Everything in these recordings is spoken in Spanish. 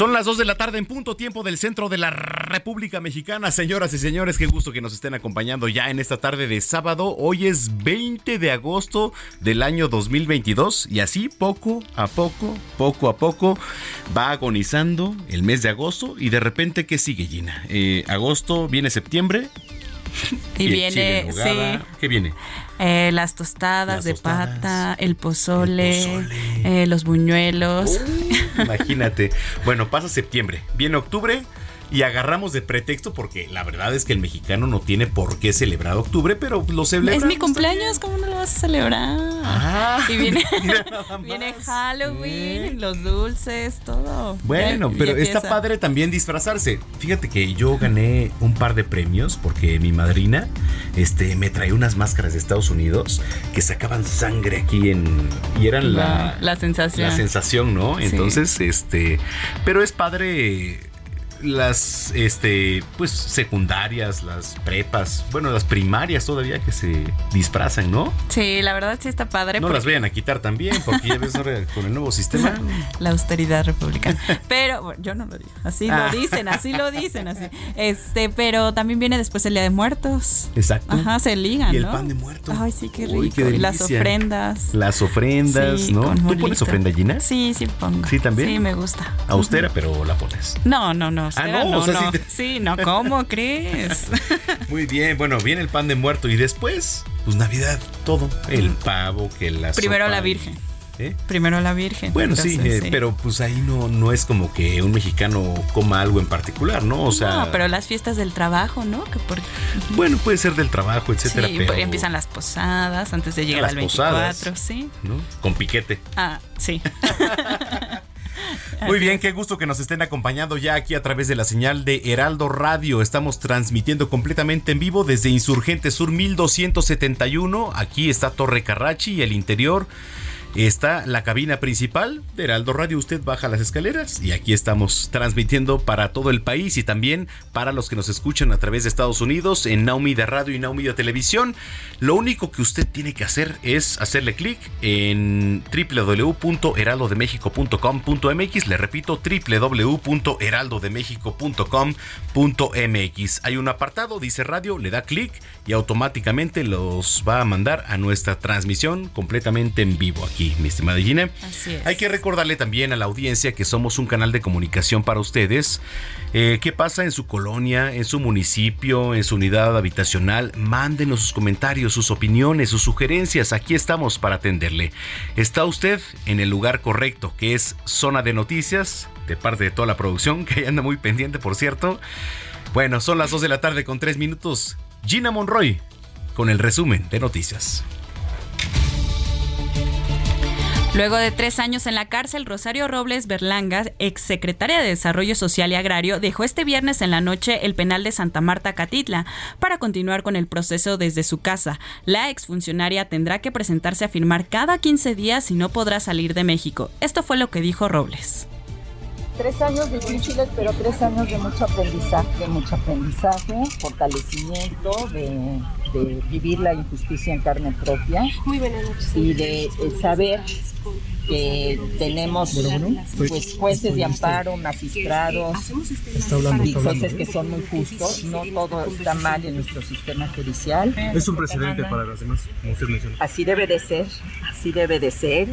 Son las 2 de la tarde en punto tiempo del centro de la República Mexicana. Señoras y señores, qué gusto que nos estén acompañando ya en esta tarde de sábado. Hoy es 20 de agosto del año 2022 y así poco a poco, poco a poco va agonizando el mes de agosto y de repente, ¿qué sigue Gina? Eh, agosto, viene septiembre. Y, viene, sí. ¿Qué viene? Eh, las tostadas Las de tostadas, pata, el pozole, el pozole. eh, los buñuelos. Imagínate. Bueno, pasa septiembre, viene octubre y agarramos de pretexto porque la verdad es que el mexicano no tiene por qué celebrar octubre, pero lo celebra. es mi cumpleaños, ¿cómo no lo vas a celebrar? Ah, y viene, viene Halloween, ¿Eh? los dulces, todo. Bueno, Ya- pero ya está padre también disfrazarse. Fíjate que yo gané un par de premios porque mi madrina este, me traía unas máscaras de Estados Unidos que sacaban sangre aquí en... Y eran la, La sensación. la sensación, ¿no? Sí. Entonces, este, pero es padre las, este, pues secundarias, las prepas, bueno, las primarias todavía que se disfrazan, ¿no? Sí, la verdad sí está padre. No porque- las vayan a quitar también, porque ya ves ahora con el nuevo sistema. La austeridad republicana. Pero bueno, yo no lo digo. Así Ah. lo dicen, así lo dicen, así. Este, pero también viene después el Día de Muertos. Exacto. Ajá, se ligan, Y el ¿no? pan de muerto. Ay, sí, qué rico. Uy, qué y las ofrendas. Las ofrendas, Sí, ¿no? ¿Tú pones ofrenda Gina? Sí, sí pongo. ¿Sí, también? Sí, me gusta. Austera, pero la pones. No, no, no. Austera, no, no, o sea, no. sí te- Sí, no, ¿cómo crees? Muy bien, bueno, viene el pan de muerto y después, pues Navidad, todo. El pavo, que la Primero sopa la Virgen. ¿Eh? Primero la Virgen. Bueno, sí, eh, pero pues ahí no, no es como que un mexicano coma algo en particular, ¿no? O sea, no, pero las fiestas del trabajo, ¿no? Que por, bueno, puede ser del trabajo, etcétera, sí, pero empiezan las posadas antes de llegar Las al 24, posadas. sí. ¿no? Con piquete. Ah, sí. Muy bien, qué gusto que nos estén acompañando ya aquí a través de la señal de Heraldo Radio. Estamos transmitiendo completamente en vivo desde Insurgente Sur 1271. Aquí está Torre Carrachi y el interior está la cabina principal de Heraldo Radio. Usted baja las escaleras y aquí estamos transmitiendo para todo el país y también para los que nos escuchan a través de Estados Unidos en Naumi de Radio y Naumi de Televisión. Lo único que usted tiene que hacer es hacerle clic en www.heraldodemexico.com.mx. Le repito, www.heraldodemexico.com.mx. Hay un apartado, dice radio, le da clic y automáticamente los va a mandar a nuestra transmisión completamente en vivo aquí, mi estimada Gina. Así es. Hay que recordarle también a la audiencia que somos un canal de comunicación para ustedes. Eh, ¿Qué pasa en su colonia, en su municipio, en su unidad habitacional? Mándenos sus comentarios, sus opiniones, sus sugerencias. Aquí estamos para atenderle. Está usted en el lugar correcto, que es Zona de Noticias, de parte de toda la producción, que anda muy pendiente, por cierto. Bueno, son las 2 de la tarde con 3 minutos. Gina Monroy con el resumen de noticias. Luego de tres años en la cárcel, Rosario Robles Berlanga, exsecretaria de Desarrollo Social y Agrario, dejó este viernes en la noche el penal de Santa Marta Catitla para continuar con el proceso desde su casa. La exfuncionaria tendrá que presentarse a firmar cada 15 días y no podrá salir de México. Esto fue lo que dijo Robles. Tres años difíciles, pero tres años de mucho aprendizaje, de mucho aprendizaje, fortalecimiento, de, de vivir la injusticia en carne propia y de eh, saber que tenemos pues jueces de amparo, magistrados y jueces que son muy justos. No todo está mal en nuestro sistema judicial. Es un precedente para las demás, como usted menciona. Así debe de ser, así debe de ser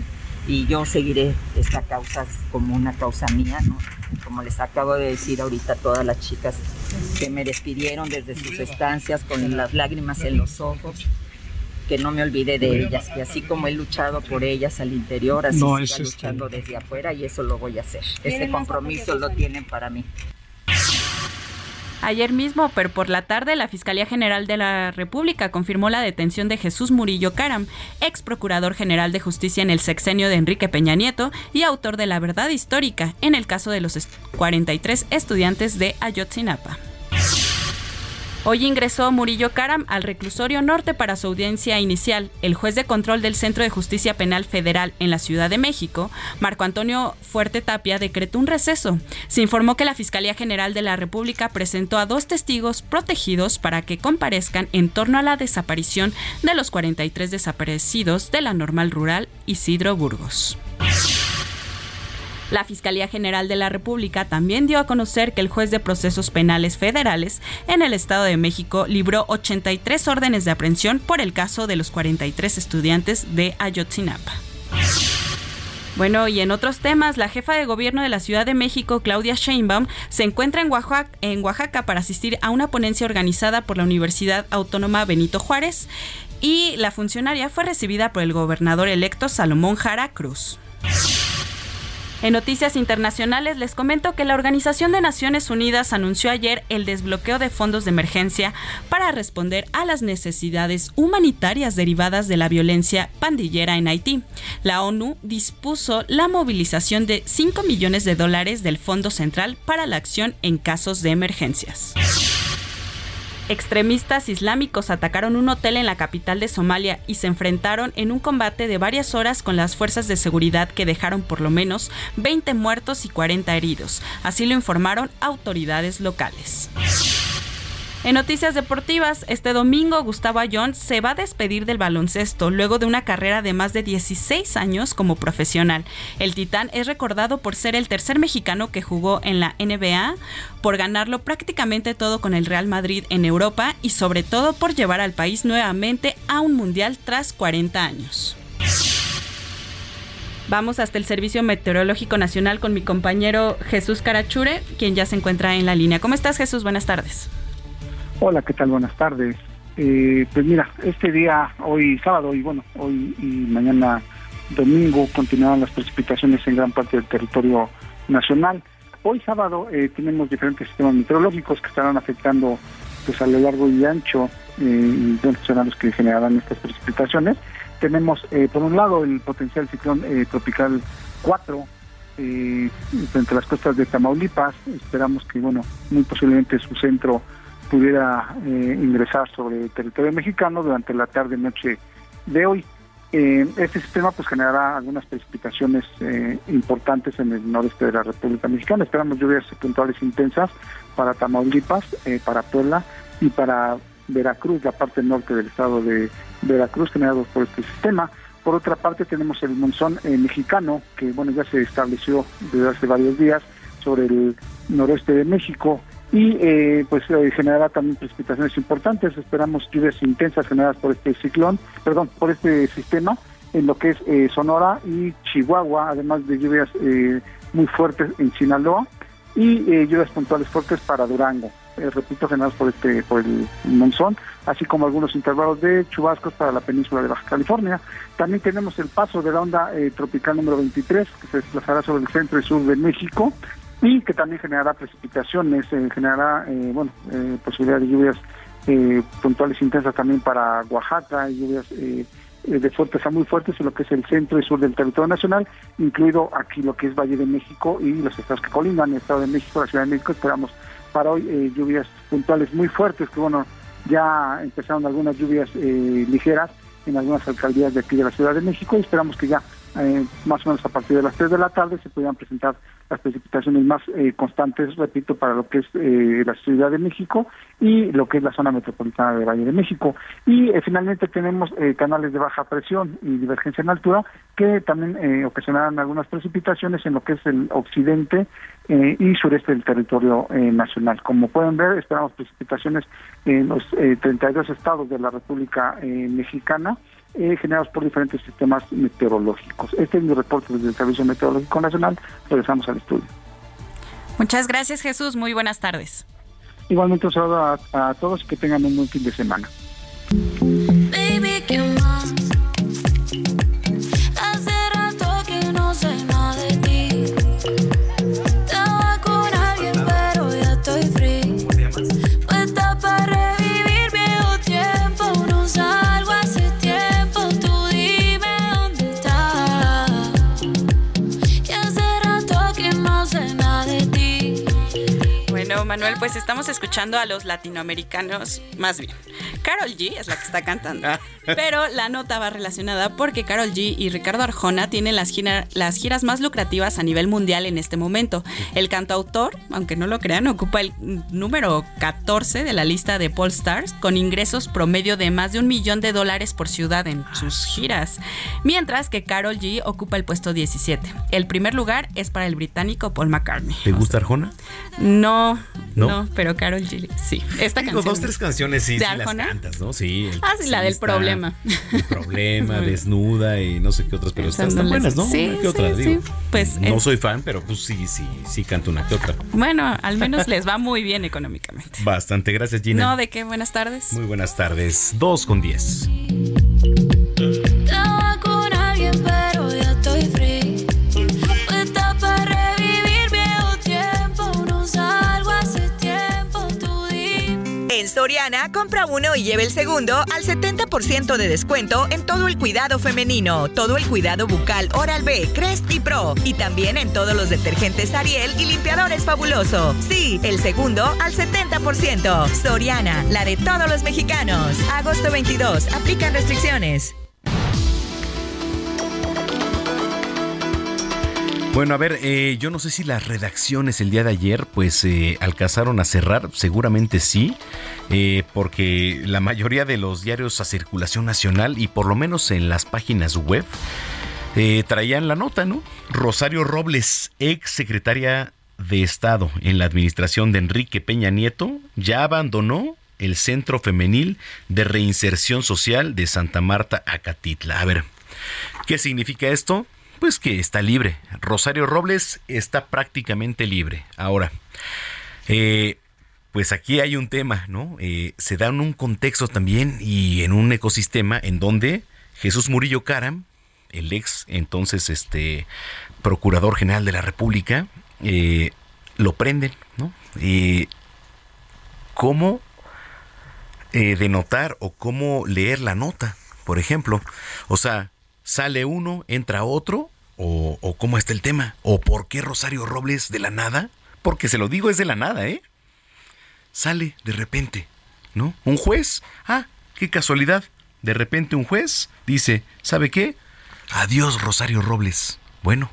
y yo seguiré esta causa como una causa mía, ¿no? Como les acabo de decir ahorita a todas las chicas que me despidieron desde sus estancias con las lágrimas en los ojos, que no me olvide de ellas, que así como he luchado por ellas al interior, así no, siga luchando desde afuera y eso lo voy a hacer. Ese compromiso lo tienen para mí. Ayer mismo, pero por la tarde, la Fiscalía General de la República confirmó la detención de Jesús Murillo Caram, ex procurador general de justicia en el sexenio de Enrique Peña Nieto y autor de la verdad histórica en el caso de los 43 estudiantes de Ayotzinapa. Hoy ingresó Murillo Caram al reclusorio norte para su audiencia inicial. El juez de control del Centro de Justicia Penal Federal en la Ciudad de México, Marco Antonio Fuerte Tapia, decretó un receso. Se informó que la Fiscalía General de la República presentó a dos testigos protegidos para que comparezcan en torno a la desaparición de los 43 desaparecidos de la normal rural Isidro Burgos. La Fiscalía General de la República también dio a conocer que el juez de procesos penales federales en el Estado de México libró 83 órdenes de aprehensión por el caso de los 43 estudiantes de Ayotzinapa. Bueno, y en otros temas, la jefa de gobierno de la Ciudad de México, Claudia Sheinbaum, se encuentra en Oaxaca, en Oaxaca para asistir a una ponencia organizada por la Universidad Autónoma Benito Juárez y la funcionaria fue recibida por el gobernador electo Salomón Jara Cruz. En noticias internacionales les comento que la Organización de Naciones Unidas anunció ayer el desbloqueo de fondos de emergencia para responder a las necesidades humanitarias derivadas de la violencia pandillera en Haití. La ONU dispuso la movilización de 5 millones de dólares del Fondo Central para la acción en casos de emergencias. Extremistas islámicos atacaron un hotel en la capital de Somalia y se enfrentaron en un combate de varias horas con las fuerzas de seguridad que dejaron por lo menos 20 muertos y 40 heridos. Así lo informaron autoridades locales. En noticias deportivas, este domingo Gustavo Ayón se va a despedir del baloncesto luego de una carrera de más de 16 años como profesional. El Titán es recordado por ser el tercer mexicano que jugó en la NBA, por ganarlo prácticamente todo con el Real Madrid en Europa y sobre todo por llevar al país nuevamente a un mundial tras 40 años. Vamos hasta el Servicio Meteorológico Nacional con mi compañero Jesús Carachure, quien ya se encuentra en la línea. ¿Cómo estás Jesús? Buenas tardes. Hola, ¿qué tal? Buenas tardes. Eh, pues mira, este día, hoy sábado y bueno, hoy y mañana domingo continuarán las precipitaciones en gran parte del territorio nacional. Hoy sábado eh, tenemos diferentes sistemas meteorológicos que estarán afectando pues a lo largo y ancho, eh, los que generarán estas precipitaciones. Tenemos eh, por un lado el potencial ciclón tropical 4 entre las costas de Tamaulipas. Esperamos que, bueno, muy posiblemente su centro pudiera eh, ingresar sobre el territorio mexicano durante la tarde-noche de hoy. Eh, este sistema pues generará algunas precipitaciones eh, importantes en el noreste de la República Mexicana. Esperamos lluvias puntuales intensas para Tamaulipas, para Puebla y para Veracruz, la parte norte del estado de Veracruz, generados por este sistema. Por otra parte tenemos el monzón mexicano, que bueno ya se estableció desde hace varios días sobre el noroeste de México y eh, pues eh, generará también precipitaciones importantes. Esperamos lluvias intensas generadas por este ciclón, perdón, por este sistema en lo que es eh, Sonora y Chihuahua, además de lluvias eh, muy fuertes en Sinaloa y lluvias puntuales fuertes para Durango. repito, generadas por este por el monzón, así como algunos intervalos de chubascos para la península de Baja California. También tenemos el paso de la onda tropical número 23, que se desplazará sobre el centro y sur de México, y que también generará precipitaciones, eh, generará eh, bueno eh, posibilidad de lluvias eh, puntuales intensas también para Oaxaca, lluvias de fuertes a muy fuertes en lo que es el centro y sur del territorio nacional, incluido aquí lo que es Valle de México y los estados que colindan, el Estado de México, la Ciudad de México, esperamos para hoy lluvias puntuales muy fuertes, que bueno, ya empezaron algunas lluvias ligeras en algunas alcaldías de aquí de la Ciudad de México y esperamos que ya más o menos a partir de las 3 de la tarde se puedan presentar las precipitaciones más eh, constantes, repito, para lo que es eh, la Ciudad de México y lo que es la zona metropolitana de Valle de México. Y eh, finalmente tenemos canales de baja presión y divergencia en altura que también ocasionarán algunas precipitaciones en lo que es el occidente y sureste del territorio nacional. Como pueden ver, esperamos precipitaciones en los 32 estados de la República Mexicana eh, generados por diferentes sistemas meteorológicos. Este es mi reporte desde el Servicio Meteorológico Nacional. Regresamos al estudio. Muchas gracias Jesús, muy buenas tardes. Igualmente un saludo a, a todos y que tengan un buen fin de semana. Manuel, pues estamos escuchando a los latinoamericanos, más bien. Carol G es la que está cantando. Ah. Pero la nota va relacionada porque Carol G y Ricardo Arjona tienen las, las giras más lucrativas a nivel mundial en este momento. El cantautor, aunque no lo crean, ocupa el número 14 de la lista de Paul Stars con ingresos promedio de más de un millón de dólares por ciudad en sus giras. Mientras que Carol G ocupa el puesto 17. El primer lugar es para el británico Paul McCartney. ¿Te gusta Arjona? No, no, pero Carol G, sí. Esta canción. dos, tres canciones sí, sí las ¿no? Sí. ah, sí, la del problema. El problema, desnuda y no sé qué otras, pero están, buenas, ¿no? Sí, ¿Qué otras, digo? Pues, no soy fan, pero pues sí, sí, sí canto una que otra. Bueno, al menos les va muy bien económicamente. Bastante, gracias Gina. No, ¿de qué? Buenas tardes. Muy buenas tardes. Dos con diez. Soriana, compra uno y lleve el segundo al 70% de descuento en todo el cuidado femenino, todo el cuidado bucal Oral B, Crest y Pro y también en todos los detergentes Ariel y limpiadores fabuloso. Sí, el segundo al 70%. Soriana, la de todos los mexicanos. Agosto 22, aplican restricciones. Bueno, a ver, eh, yo no sé si las redacciones el día de ayer pues eh, alcanzaron a cerrar, seguramente sí, eh, porque la mayoría de los diarios a circulación nacional y por lo menos en las páginas web traían la nota, ¿no? Rosario Robles, ex secretaria de Estado en la administración de Enrique Peña Nieto, ya abandonó el Centro Femenil de Reinserción Social de Santa Marta, Acatitla. A ver, ¿qué significa esto? Pues que está libre. Rosario Robles está prácticamente libre. Ahora, eh, pues aquí hay un tema, ¿no? Eh, se da en un contexto también y en un ecosistema en donde Jesús Murillo Caram, el ex entonces este procurador general de la República, eh, lo prenden, ¿no? ¿Cómo denotar o cómo leer la nota, por ejemplo? O sea, sale uno, entra otro, o, cómo está el tema, o por qué Rosario Robles de la nada, porque se lo digo es de la nada, ¿eh? Sale de repente, ¿no? Un juez, ah, qué casualidad, de repente un juez dice, ¿sabe qué? Adiós Rosario Robles. Bueno,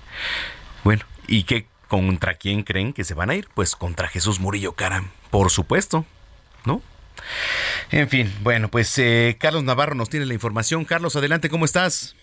bueno, ¿y qué contra quién creen que se van a ir? Pues contra Jesús Murillo Caram, por supuesto, ¿no? En fin, bueno, pues eh, Carlos Navarro nos tiene la información. Carlos, adelante, ¿cómo estás?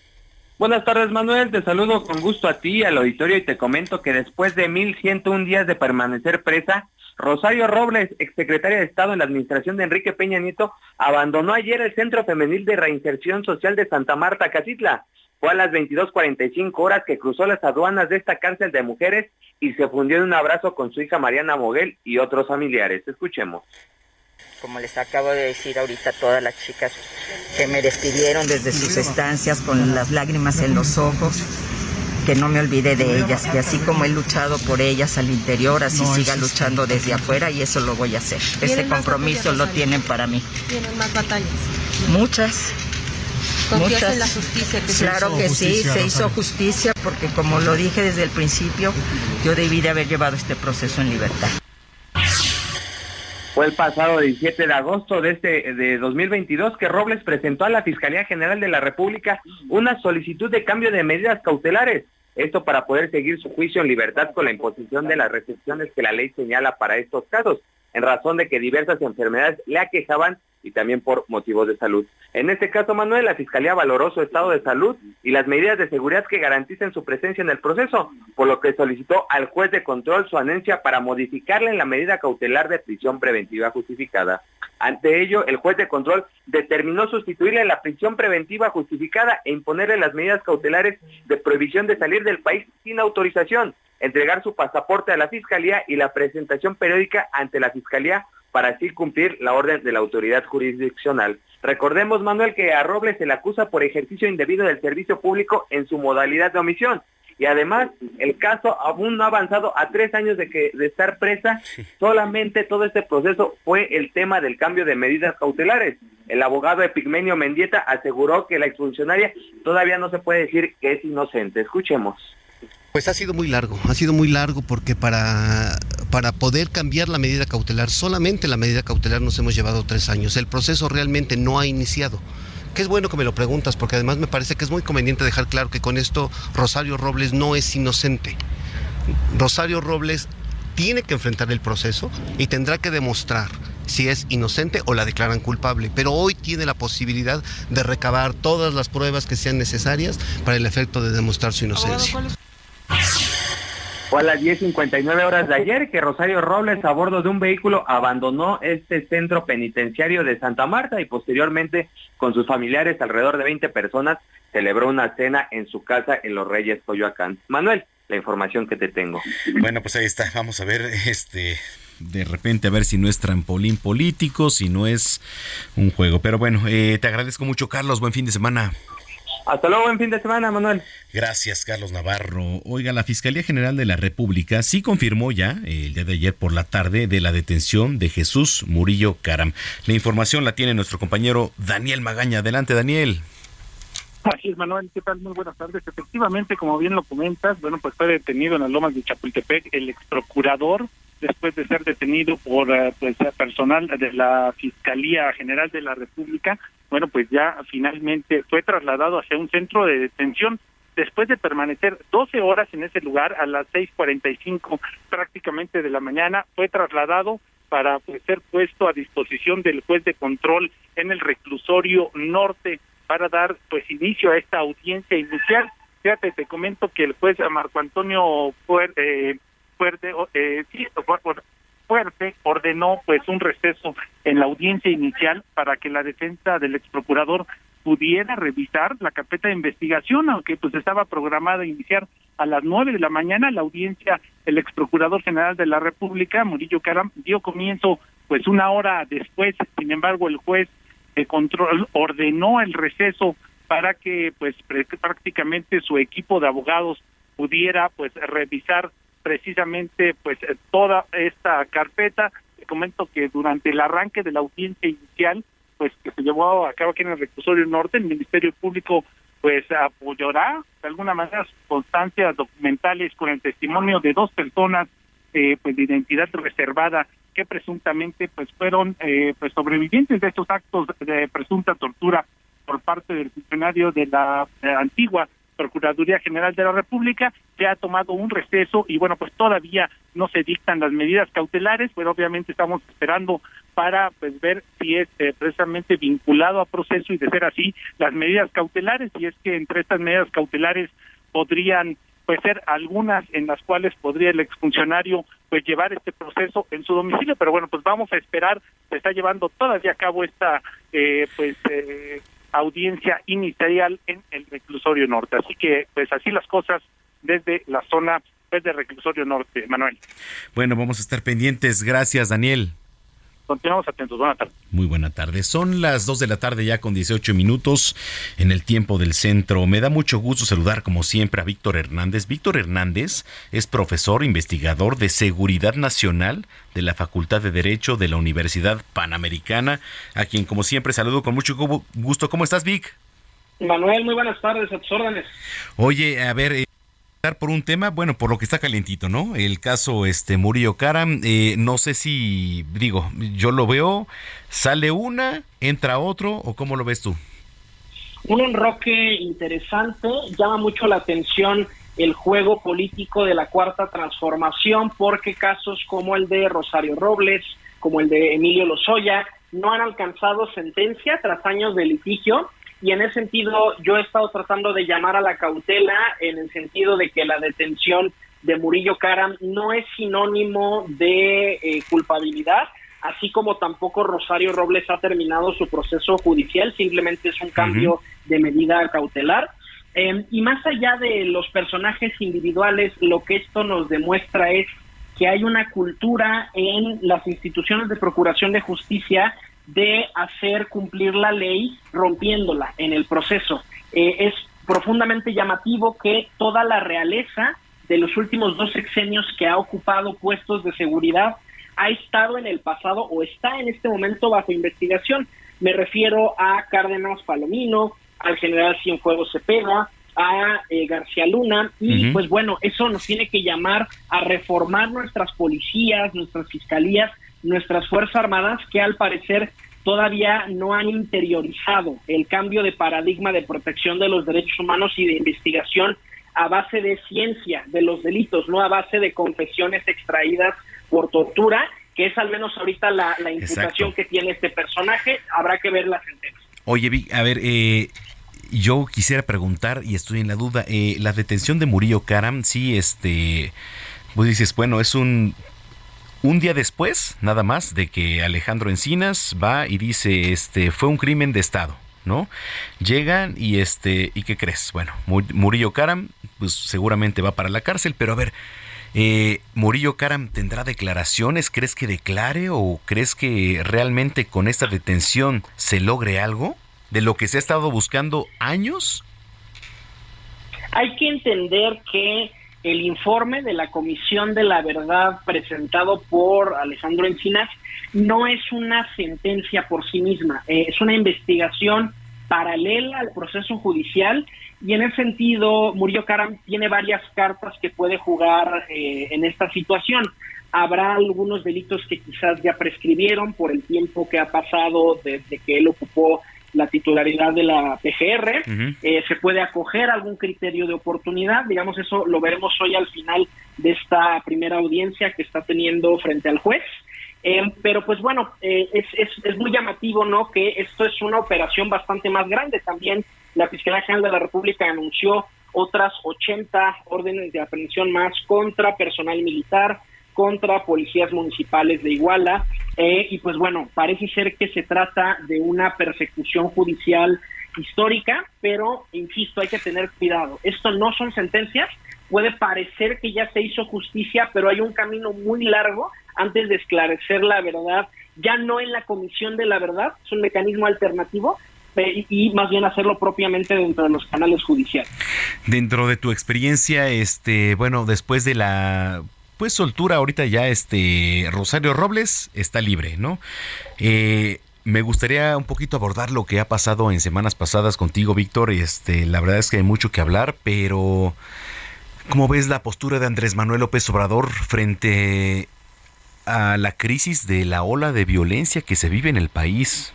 Buenas tardes, Manuel. Te saludo con gusto a ti, al auditorio, y te comento que después de 1.101 días de permanecer presa, Rosario Robles, exsecretaria de Estado en la administración de Enrique Peña Nieto, abandonó ayer el Centro Femenil de Reinserción Social de Santa Marta, Casitla. Fue a las 22.45 horas que cruzó las aduanas de esta cárcel de mujeres y se fundió en un abrazo con su hija Mariana Moguel y otros familiares. Escuchemos como les acabo de decir ahorita a todas las chicas que me despidieron desde sus estancias con las lágrimas en los ojos, que no me olvide de ellas, que así como he luchado por ellas al interior, así siga luchando desde afuera y eso lo voy a hacer. Ese compromiso lo tienen para mí. ¿Tienen más batallas? Muchas. Muchas. en la justicia? claro que sí, se hizo justicia porque como lo dije desde el principio, yo debí de haber llevado este proceso en libertad. Fue el pasado 17 de agosto de este de 2022 que Robles presentó a la Fiscalía General de la República una solicitud de cambio de medidas cautelares. Esto para poder seguir su juicio en libertad con la imposición de las restricciones que la ley señala para estos casos, en razón de que diversas enfermedades le aquejaban y también por motivos de salud. En este caso, Manuel, la Fiscalía valoró su estado de salud y las medidas de seguridad que garanticen su presencia en el proceso, por lo que solicitó al juez de control su anencia para modificarle en la medida cautelar de prisión preventiva justificada. Ante ello, el juez de control determinó sustituirle la prisión preventiva justificada e imponerle las medidas cautelares de prohibición de salir del país sin autorización, entregar su pasaporte a la Fiscalía y la presentación periódica ante la Fiscalía para así cumplir la orden de la autoridad jurisdiccional. Recordemos, Manuel, que a Robles se le acusa por ejercicio indebido del servicio público en su modalidad de omisión. Y además, el caso aún no ha avanzado a tres años de, que, de estar presa. Solamente todo este proceso fue el tema del cambio de medidas cautelares. El abogado Epigmenio Mendieta aseguró que la exfuncionaria todavía no se puede decir que es inocente. Escuchemos. Pues ha sido muy largo, ha sido muy largo porque para, para poder cambiar la medida cautelar, solamente la medida cautelar nos hemos llevado tres años. El proceso realmente no ha iniciado. Que es bueno que me lo preguntas porque además me parece que es muy conveniente dejar claro que con esto Rosario Robles no es inocente. Rosario Robles tiene que enfrentar el proceso y tendrá que demostrar si es inocente o la declaran culpable. Pero hoy tiene la posibilidad de recabar todas las pruebas que sean necesarias para el efecto de demostrar su inocencia. Fue a las 10.59 horas de ayer que Rosario Robles a bordo de un vehículo abandonó este centro penitenciario de Santa Marta y posteriormente con sus familiares, alrededor de 20 personas, celebró una cena en su casa en Los Reyes, Coyoacán. Manuel, la información que te tengo. Bueno, pues ahí está. Vamos a ver este de repente a ver si no es trampolín político, si no es un juego. Pero bueno, eh, te agradezco mucho, Carlos. Buen fin de semana. Hasta luego, buen fin de semana, Manuel. Gracias, Carlos Navarro. Oiga, la Fiscalía General de la República sí confirmó ya el día de ayer por la tarde de la detención de Jesús Murillo Caram. La información la tiene nuestro compañero Daniel Magaña. Adelante, Daniel. Así es, Manuel, ¿qué tal? Muy buenas tardes. Efectivamente, como bien lo comentas, bueno, pues fue detenido en las lomas de Chapultepec el ex procurador después de ser detenido por eh, pues personal de la Fiscalía General de la República, bueno, pues ya finalmente fue trasladado hacia un centro de detención después de permanecer 12 horas en ese lugar a las 6:45 prácticamente de la mañana, fue trasladado para pues, ser puesto a disposición del juez de control en el reclusorio norte para dar pues inicio a esta audiencia inicial. Fíjate, te comento que el juez Marco Antonio Fuerte, fuerte, eh, sí, fuerte ordenó pues un receso en la audiencia inicial para que la defensa del ex procurador pudiera revisar la carpeta de investigación, aunque pues estaba programada iniciar a las nueve de la mañana. La audiencia, el ex procurador general de la República, Murillo Caram, dio comienzo pues una hora después, sin embargo el juez de control ordenó el receso para que pues prácticamente su equipo de abogados pudiera pues revisar precisamente pues eh, toda esta carpeta. Te comento que durante el arranque de la audiencia inicial, pues que se llevó a cabo aquí en el reclusorio norte, el Ministerio Público pues apoyará de alguna manera constancias documentales con el testimonio de dos personas eh, pues de identidad reservada que presuntamente pues fueron eh, pues sobrevivientes de estos actos de presunta tortura por parte del funcionario de la antigua Procuraduría General de la República se ha tomado un receso y bueno, pues todavía no se dictan las medidas cautelares, pero obviamente estamos esperando para pues ver si es eh, precisamente vinculado a proceso y de ser así las medidas cautelares. Y es que entre estas medidas cautelares podrían pues ser algunas en las cuales podría el exfuncionario pues llevar este proceso en su domicilio, pero bueno, pues vamos a esperar, se está llevando todavía a cabo esta eh, pues eh, audiencia inicial en el reclusorio norte. Así que, pues así las cosas desde la zona pues, reclusorio norte, Manuel. Bueno, vamos a estar pendientes. Gracias, Daniel. Continuamos atentos. Buenas tardes. Muy buena tarde. Son las 2 de la tarde ya con 18 minutos en el tiempo del centro. Me da mucho gusto saludar como siempre a Víctor Hernández. Víctor Hernández es profesor investigador de Seguridad Nacional de la Facultad de Derecho de la Universidad Panamericana, a quien como siempre saludo con mucho gusto. ¿Cómo estás, Vic? Manuel, muy buenas tardes, a tus órdenes. Oye, a ver, eh, por un tema, bueno, por lo que está calientito, ¿no? El caso este Murillo Karam, eh, no sé si, digo, yo lo veo, sale una, entra otro, o cómo lo ves tú? Un enroque interesante, llama mucho la atención el juego político de la cuarta transformación, porque casos como el de Rosario Robles, como el de Emilio Lozoya, no han alcanzado sentencia tras años de litigio y en ese sentido yo he estado tratando de llamar a la cautela en el sentido de que la detención de Murillo Karam no es sinónimo de eh, culpabilidad, así como tampoco Rosario Robles ha terminado su proceso judicial, simplemente es un cambio de medida cautelar. Em, y más allá de los personajes individuales, lo que esto nos demuestra es que hay una cultura en las instituciones de procuración de justicia de hacer cumplir la ley rompiéndola en el proceso. Eh, es profundamente llamativo que toda la realeza de los últimos dos sexenios que ha ocupado puestos de seguridad ha estado en el pasado o está en este momento bajo investigación. Me refiero a Cárdenas Palomino, al general Cienfuegos Cepeda, a eh, García Luna y pues bueno, eso nos tiene que llamar a reformar nuestras policías, nuestras fiscalías, nuestras Fuerzas Armadas que al parecer todavía no han interiorizado el cambio de paradigma de protección de los derechos humanos y de investigación a base de ciencia de los delitos, no a base de confesiones extraídas por tortura, que es al menos ahorita la, la imputación que tiene este personaje. Habrá que ver la sentencia. Oye, a ver, eh, yo quisiera preguntar, y estoy en la duda, eh, la detención de Murillo Karam, sí, este, vos dices, bueno, es un un día después, nada más, de que Alejandro Encinas va y dice, este, fue un crimen de Estado, ¿no? Llegan y este, ¿y qué crees? Bueno, Murillo Karam, pues seguramente va para la cárcel, pero a ver, eh, ¿Murillo Karam tendrá declaraciones? ¿Crees que declare o crees que realmente con esta detención se logre algo de lo que se ha estado buscando años? Hay que entender que el informe de la Comisión de la Verdad presentado por Alejandro Encinas no es una sentencia por sí misma, eh, es una investigación paralela al proceso judicial y en ese sentido Murillo Karam tiene varias cartas que puede jugar eh, en esta situación. Habrá algunos delitos que quizás ya prescribieron por el tiempo que ha pasado desde que él ocupó la titularidad de la PGR, eh, se puede acoger algún criterio de oportunidad, digamos eso lo veremos hoy al final de esta primera audiencia que está teniendo frente al juez. Eh, pero pues bueno, eh, es, es, es, muy llamativo, ¿no? Que esto es una operación bastante más grande. También la Fiscalía General de la República anunció otras 80 órdenes de aprehensión más contra personal militar, contra policías municipales de Iguala. Eh, y pues bueno, parece ser que se trata de una persecución judicial histórica, pero insisto, hay que tener cuidado. Esto no son sentencias, puede parecer que ya se hizo justicia, pero hay un camino muy largo antes de esclarecer la verdad, ya no en la comisión de la verdad, es un mecanismo alternativo, y más bien hacerlo propiamente dentro de los canales judiciales. Dentro de tu experiencia, este, bueno, después de la pues soltura ahorita ya este Rosario Robles está libre, ¿no? Eh, me gustaría un poquito abordar lo que ha pasado en semanas pasadas contigo, Víctor. Este, la verdad es que hay mucho que hablar, pero ¿cómo ves la postura de Andrés Manuel López Obrador frente a la crisis de la ola de violencia que se vive en el país?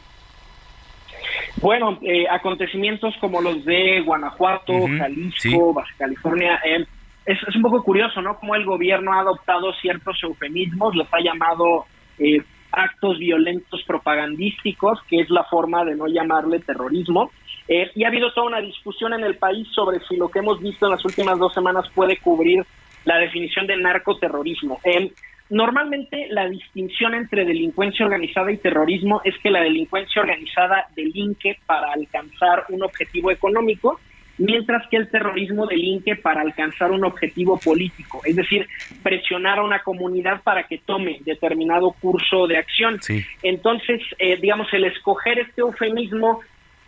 Bueno, eh, acontecimientos como los de Guanajuato, Jalisco, Baja California, eh, es, un poco curioso, ¿no? Como el gobierno ha adoptado ciertos eufemismos, los ha llamado eh, actos violentos propagandísticos, que es la forma de no llamarle terrorismo. Eh, y ha habido toda una discusión en el país sobre si lo que hemos visto en las últimas dos semanas puede cubrir la definición de narcoterrorismo. Eh, normalmente la distinción entre delincuencia organizada y terrorismo es que la delincuencia organizada delinque para alcanzar un objetivo económico mientras que el terrorismo delinque para alcanzar un objetivo político, es decir, presionar a una comunidad para que tome determinado curso de acción. Entonces, eh, digamos, el escoger este eufemismo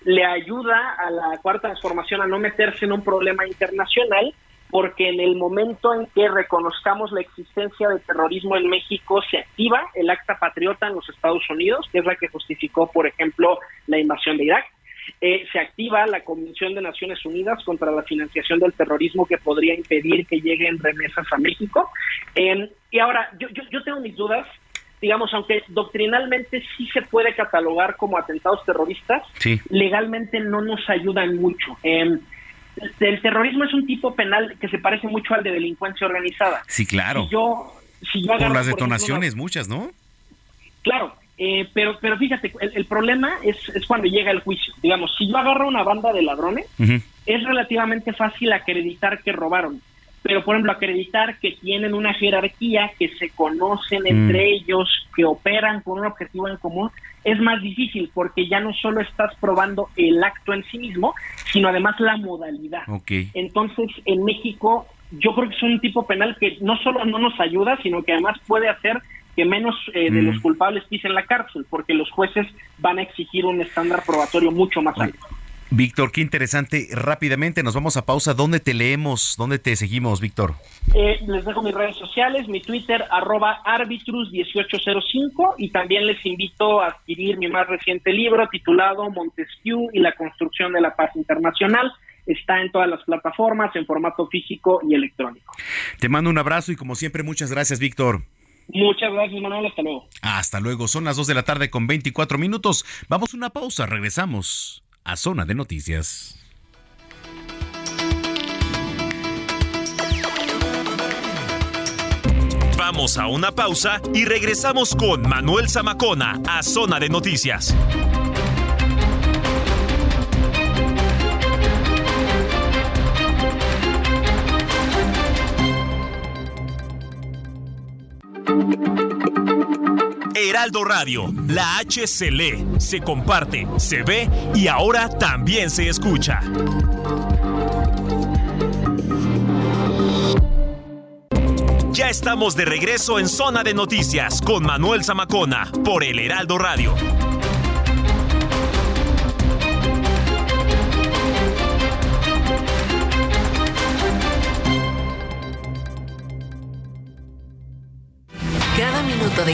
le ayuda a la cuarta transformación a no meterse en un problema internacional, porque en el momento en que reconozcamos la existencia de terrorismo en México, se activa el acta patriota en los Estados Unidos, que es la que justificó, por ejemplo, la invasión de Irak eh, se activa la Convención de Naciones Unidas contra la financiación del terrorismo que podría impedir que lleguen remesas a México. Eh, y ahora, yo, yo, tengo mis dudas, digamos, aunque doctrinalmente sí se puede catalogar como atentados terroristas, legalmente no nos ayudan mucho. Eh, el terrorismo es un tipo penal que se parece mucho al de delincuencia organizada. Sí, claro. yo, por las detonaciones, muchas, ¿no? Claro, eh, pero, pero fíjate, el, problema es, es, cuando llega el juicio. Digamos, si yo agarro una banda de ladrones, es relativamente fácil acreditar que robaron. pero por ejemplo acreditar que tienen una jerarquía, que se conocen entre mm. ellos, que operan con un objetivo en común, es más difícil porque ya no solo estás probando el acto en sí mismo, sino además la modalidad. Entonces, en México, yo creo que es un tipo penal que no solo no nos ayuda, sino que además puede hacer que menos eh, de los mm. culpables pisen la cárcel, porque los jueces van a exigir un estándar probatorio mucho más alto. Víctor, qué interesante. Rápidamente nos vamos a pausa. ¿Dónde te leemos? ¿Dónde te seguimos, Víctor? Eh, les dejo mis redes sociales, mi Twitter, arroba arbitrus1805 y también les invito a adquirir mi más reciente libro titulado Montesquieu y la construcción de la paz internacional. Está en todas las plataformas, en formato físico y electrónico. Te mando un abrazo y como siempre, muchas gracias, Víctor. Muchas gracias, Manuel. Hasta luego. Hasta luego. Son las 2 de la tarde con 24 minutos. Vamos a una pausa. Regresamos a Zona de Noticias. Vamos a una pausa y regresamos con Manuel Zamacona a Zona de Noticias. Heraldo Radio, la H se lee, se comparte, se ve y ahora también se escucha. Ya estamos de regreso en Zona de Noticias con Manuel Zamacona por el Heraldo Radio.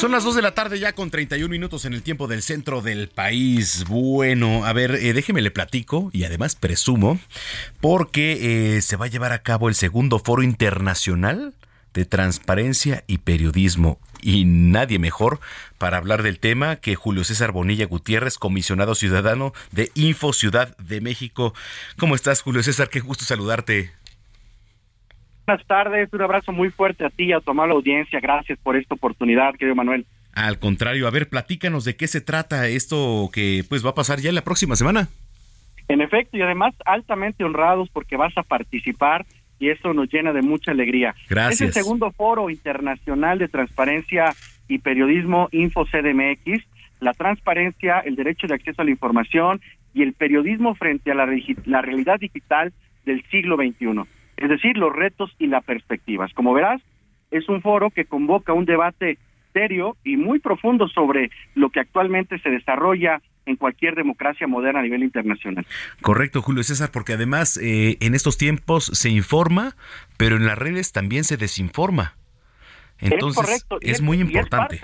Son las 2 de la tarde ya con 31 minutos en el tiempo del centro del país. Bueno, a ver, eh, déjeme le platico y además presumo porque eh, se va a llevar a cabo el segundo foro internacional de transparencia y periodismo. Y nadie mejor para hablar del tema que Julio César Bonilla Gutiérrez, comisionado ciudadano de Info Ciudad de México. ¿Cómo estás, Julio César? Qué gusto saludarte buenas tardes, un abrazo muy fuerte a ti y a tu amable audiencia. Gracias por esta oportunidad, querido Manuel. Al contrario, a ver, platícanos de qué se trata esto que pues va a pasar ya en la próxima semana. En efecto, y además altamente honrados porque vas a participar y eso nos llena de mucha alegría. Gracias. Es el segundo foro internacional de transparencia y periodismo Info CDMX, la transparencia, el derecho de acceso a la información y el periodismo frente a la, la realidad digital del siglo XXI es decir, los retos y las perspectivas. Como verás, es un foro que convoca un debate serio y muy profundo sobre lo que actualmente se desarrolla en cualquier democracia moderna a nivel internacional. Correcto, Julio César, porque además eh, en estos tiempos se informa, pero en las redes también se desinforma. Entonces, es, correcto. es, muy importante.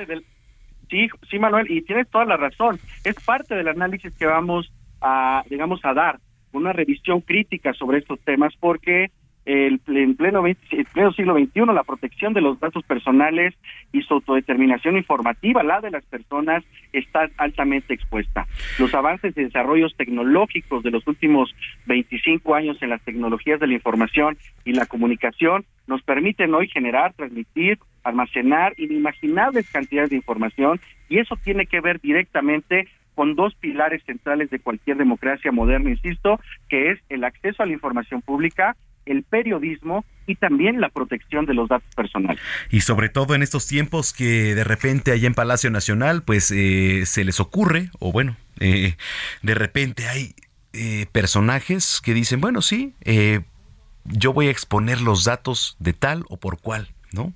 sí, sí, Manuel, y tienes toda la razón. Es parte del análisis que vamos a, digamos, a dar, una revisión crítica sobre estos temas, porque el, en pleno, siglo XXI, la protección de los datos personales y su autodeterminación informativa, la de las personas, está altamente expuesta. Los avances y desarrollos tecnológicos de los últimos 25 años en las tecnologías de la información y la comunicación nos permiten hoy generar, transmitir, almacenar inimaginables cantidades de información y eso tiene que ver directamente con dos pilares centrales de cualquier democracia moderna, insisto, que es el acceso a la información pública el periodismo y también la protección de los datos personales. Y sobre todo en estos tiempos que de repente allá en Palacio Nacional pues eh, se les ocurre, o bueno, eh, de repente hay eh, personajes que dicen, bueno, sí, yo voy a exponer los datos de tal o por cual, ¿no?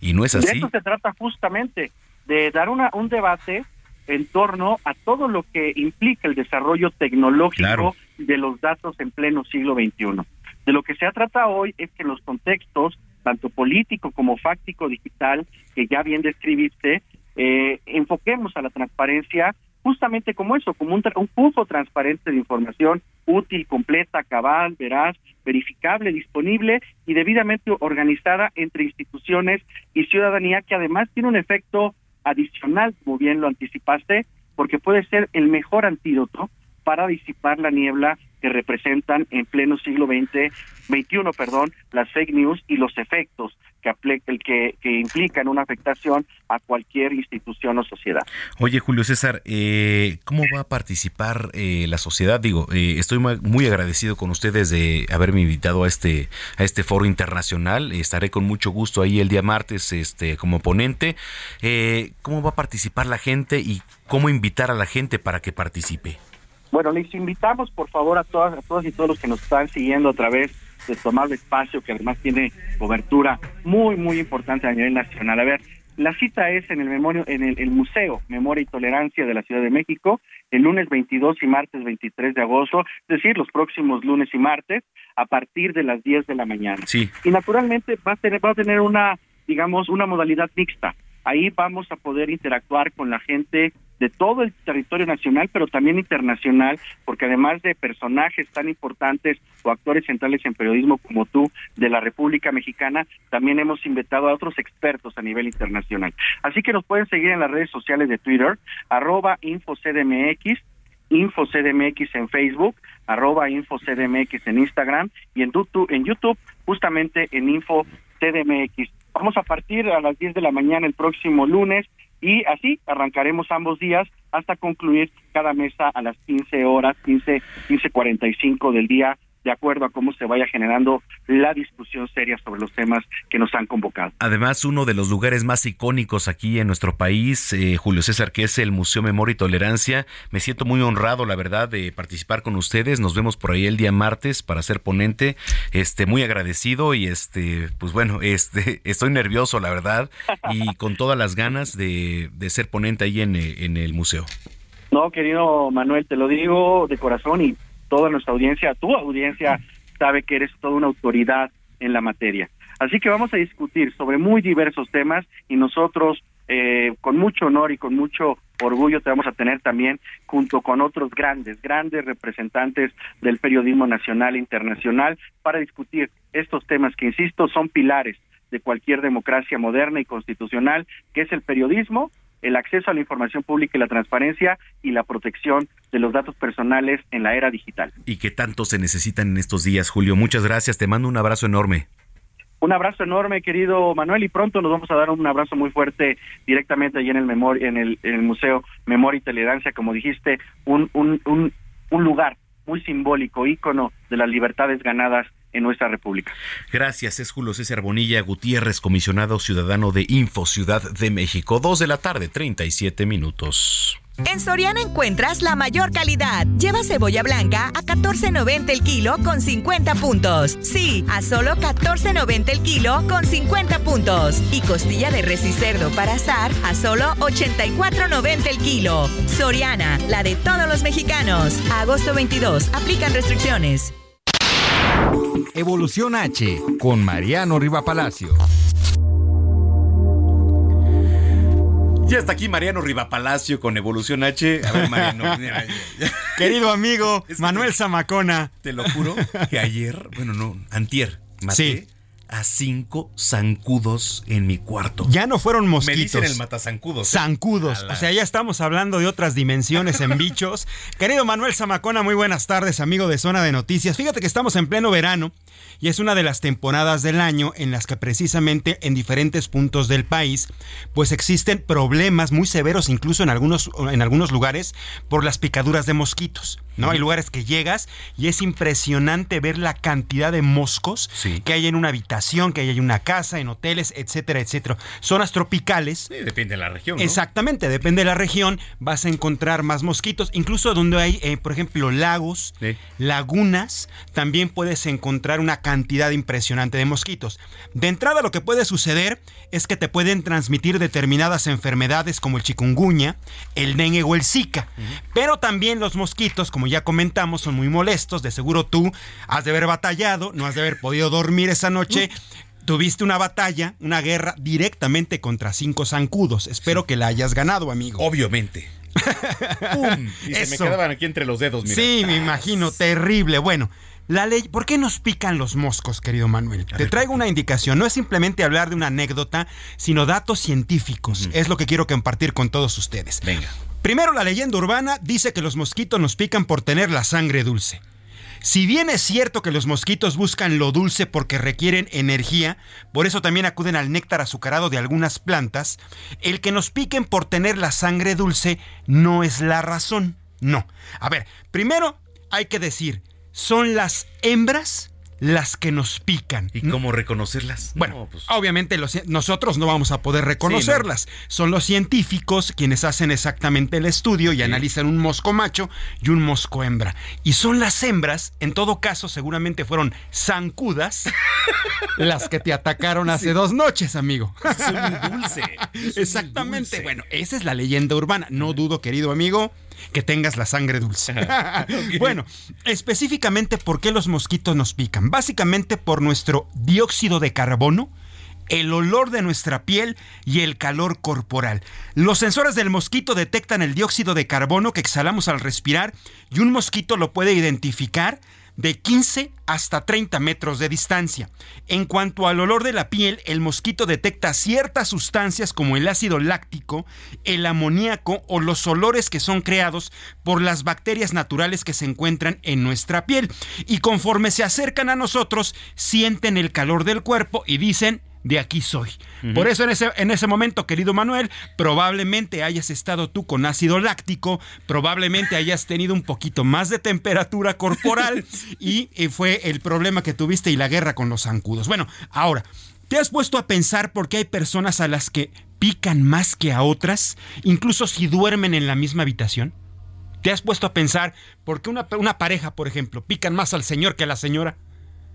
Y no es así. De eso se trata justamente, de dar una, un debate en torno a todo lo que implica el desarrollo tecnológico de los datos en pleno siglo XXI. De lo que se trata hoy es que los contextos, tanto político como fáctico digital, que ya bien describiste, eh, enfoquemos a la transparencia justamente como eso, como un, un flujo transparente de información útil, completa, cabal, veraz, verificable, disponible y debidamente organizada entre instituciones y ciudadanía, que además tiene un efecto adicional, como bien lo anticipaste, porque puede ser el mejor antídoto para disipar la niebla que representan en pleno siglo XX, 21, perdón, las fake news y los efectos que, que, que implican una afectación a cualquier institución o sociedad. Oye, Julio César, eh, ¿cómo va a participar eh, la sociedad? Digo, eh, estoy muy agradecido con ustedes de haberme invitado a este a este foro internacional. Estaré con mucho gusto ahí el día martes, este, como ponente. ¿Cómo va a participar la gente y cómo invitar a la gente para que participe? Bueno, les invitamos por favor a todas, a todos y todos los que nos están siguiendo a través de tomar espacio, que además tiene cobertura muy, muy importante a nivel nacional. A ver, la cita es en el memorio, en el, Museo Memoria y Tolerancia de la Ciudad de México, el lunes 22 y martes 23 de agosto, es decir, los próximos lunes y martes, a partir de las 10 de la mañana. Sí. Y naturalmente va a tener, va a tener una, digamos, una modalidad mixta. Ahí vamos a poder interactuar con la gente de todo el territorio nacional, pero también internacional, porque además de personajes tan importantes o actores centrales en periodismo como tú de la República Mexicana, también hemos invitado a otros expertos a nivel internacional. Así que nos pueden seguir en las redes sociales de Twitter, arroba InfoCDMX, InfoCDMX en Facebook, arroba InfoCDMX en Instagram y en YouTube, en YouTube justamente en InfoCDMX. Vamos a partir a las 10 de la mañana el próximo lunes y así arrancaremos ambos días hasta concluir cada mesa a las 15 horas, 15, 15.45 del día de acuerdo a cómo se vaya generando la discusión seria sobre los temas que nos han convocado. Además, uno de los lugares más icónicos aquí en nuestro país, eh, Julio César, que es el Museo Memoria y Tolerancia. Me siento muy honrado, la verdad, de participar con ustedes. Nos vemos por ahí el día martes para ser ponente. Este, muy agradecido y este, pues bueno, este, estoy nervioso, la verdad, y con todas las ganas de, de ser ponente ahí en, en el museo. No, querido Manuel, te lo digo de corazón y toda nuestra audiencia, tu audiencia sabe que eres toda una autoridad en la materia. Así que vamos a discutir sobre muy diversos temas y nosotros eh, con mucho honor y con mucho orgullo te vamos a tener también junto con otros grandes, grandes representantes del periodismo nacional e internacional para discutir estos temas que, insisto, son pilares de cualquier democracia moderna y constitucional, que es el periodismo, el acceso a la información pública y la transparencia y la protección de los datos personales en la era digital. Y que tanto se necesitan en estos días, Julio. Muchas gracias, te mando un abrazo enorme. Un abrazo enorme, querido Manuel, y pronto nos vamos a dar un abrazo muy fuerte directamente allí en el en el, en el Museo Memoria y Tolerancia, como dijiste, un, un, un, un lugar muy simbólico, ícono de las libertades ganadas en nuestra República. Gracias, es Julio César Bonilla Gutiérrez, comisionado ciudadano de Info Ciudad de México, dos de la tarde, 37 minutos. En Soriana encuentras la mayor calidad. Lleva cebolla blanca a 14.90 el kilo con 50 puntos. Sí, a solo 14.90 el kilo con 50 puntos. Y costilla de res y cerdo para asar a solo 84.90 el kilo. Soriana, la de todos los mexicanos. agosto 22, aplican restricciones. Evolución H con Mariano Riva Palacio. Ya está aquí Mariano Riva Palacio con Evolución H. A ver, Mariano. Querido amigo Manuel Zamacona. Te lo juro que ayer, bueno, no, antier, maté a cinco zancudos en mi cuarto. Ya no fueron mosquitos. Me dicen el matazancudos. ¿eh? Zancudos. O sea, ya estamos hablando de otras dimensiones en bichos. Querido Manuel Zamacona, muy buenas tardes, amigo de Zona de Noticias. Fíjate que estamos en pleno verano y es una de las temporadas del año en las que precisamente en diferentes puntos del país pues existen problemas muy severos incluso en algunos, en algunos lugares por las picaduras de mosquitos. ¿no? Hay lugares que llegas y es impresionante ver la cantidad de moscos que hay en una habitación, que hay en una casa, en hoteles, etcétera, etcétera. Zonas tropicales. Sí, depende de la región. Exactamente, depende de la región. Vas a encontrar más mosquitos, incluso donde hay, eh, por ejemplo, lagos, lagunas, también puedes encontrar una cantidad impresionante de mosquitos. De entrada, lo que puede suceder es que te pueden transmitir determinadas enfermedades como el chikungunya, el dengue o el zika. Pero también los mosquitos, como ya comentamos, son muy molestos. De seguro tú has de haber batallado, no has de haber podido dormir esa noche. Tuviste una batalla, una guerra directamente contra cinco zancudos. Espero que la hayas ganado, amigo. Obviamente. ¡Pum! Y se me quedaban aquí entre los dedos, mira. Sí, me imagino, terrible. Bueno, la ley, ¿por qué nos pican los moscos, querido Manuel? Te traigo una indicación, no es simplemente hablar de una anécdota, sino datos científicos. Es lo que quiero compartir con todos ustedes. Venga. Primero, la leyenda urbana dice que los mosquitos nos pican por tener la sangre dulce. Si bien es cierto que los mosquitos buscan lo dulce porque requieren energía, por eso también acuden al néctar azucarado de algunas plantas, el que nos piquen por tener la sangre dulce no es la razón. No. A ver, primero hay que decir, son las hembras las que nos pican. ¿Y cómo reconocerlas? Bueno, No, pues, obviamente los nosotros no vamos a poder reconocerlas. Son los científicos quienes hacen exactamente el estudio y analizan un mosco macho y un mosco hembra. Y son las hembras, en todo caso, seguramente fueron zancudas las que te atacaron hace dos noches, amigo. Son muy dulce. Exactamente. Bueno, esa es la leyenda urbana. No dudo, querido amigo, que tengas la sangre dulce. Bueno, específicamente, ¿por qué los mosquitos nos pican? Básicamente por nuestro dióxido de carbono el olor de nuestra piel y el calor corporal. Los sensores del mosquito detectan el dióxido de carbono que exhalamos al respirar y un mosquito lo puede identificar de 15 hasta 30 metros de distancia. En cuanto al olor de la piel, el mosquito detecta ciertas sustancias como el ácido láctico, el amoníaco o los olores que son creados por las bacterias naturales que se encuentran en nuestra piel. Y conforme se acercan a nosotros, sienten el calor del cuerpo y dicen, de aquí soy. Por eso en ese, en ese momento, querido Manuel, probablemente hayas estado tú con ácido láctico, probablemente hayas tenido un poquito más de temperatura corporal y, eh, fue el problema que tuviste y la guerra con los zancudos. Bueno, ahora, ¿te has puesto a pensar por qué hay personas a las que pican más que a otras, incluso si duermen en la misma habitación? ¿Te has puesto a pensar por qué una, una pareja, por ejemplo, pican más al señor que a la señora?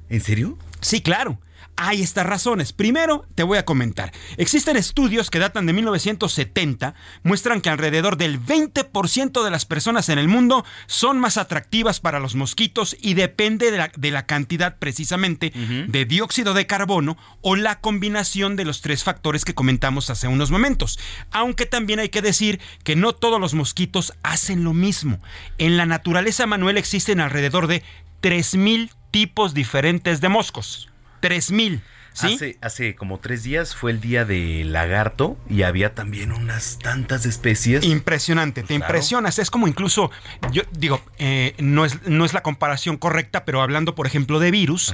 ¿En serio? Sí, claro. Hay estas razones. Primero, te voy a comentar. Existen estudios que datan de 1970, muestran que alrededor del 20% de las personas en el mundo son más atractivas para los mosquitos y depende de la, de la cantidad precisamente de dióxido de carbono o la combinación de los tres factores que comentamos hace unos momentos. Aunque también hay que decir que no todos los mosquitos hacen lo mismo. En la naturaleza, Manuel, existen alrededor de 3.000 tipos diferentes de moscos. 3000. ¿sí? Hace, hace como tres días fue el día de lagarto y había también unas tantas especies. Impresionante, te Claro. impresionas. Es como incluso, yo digo, eh, no, es, no es la comparación correcta, pero hablando, por ejemplo, de virus,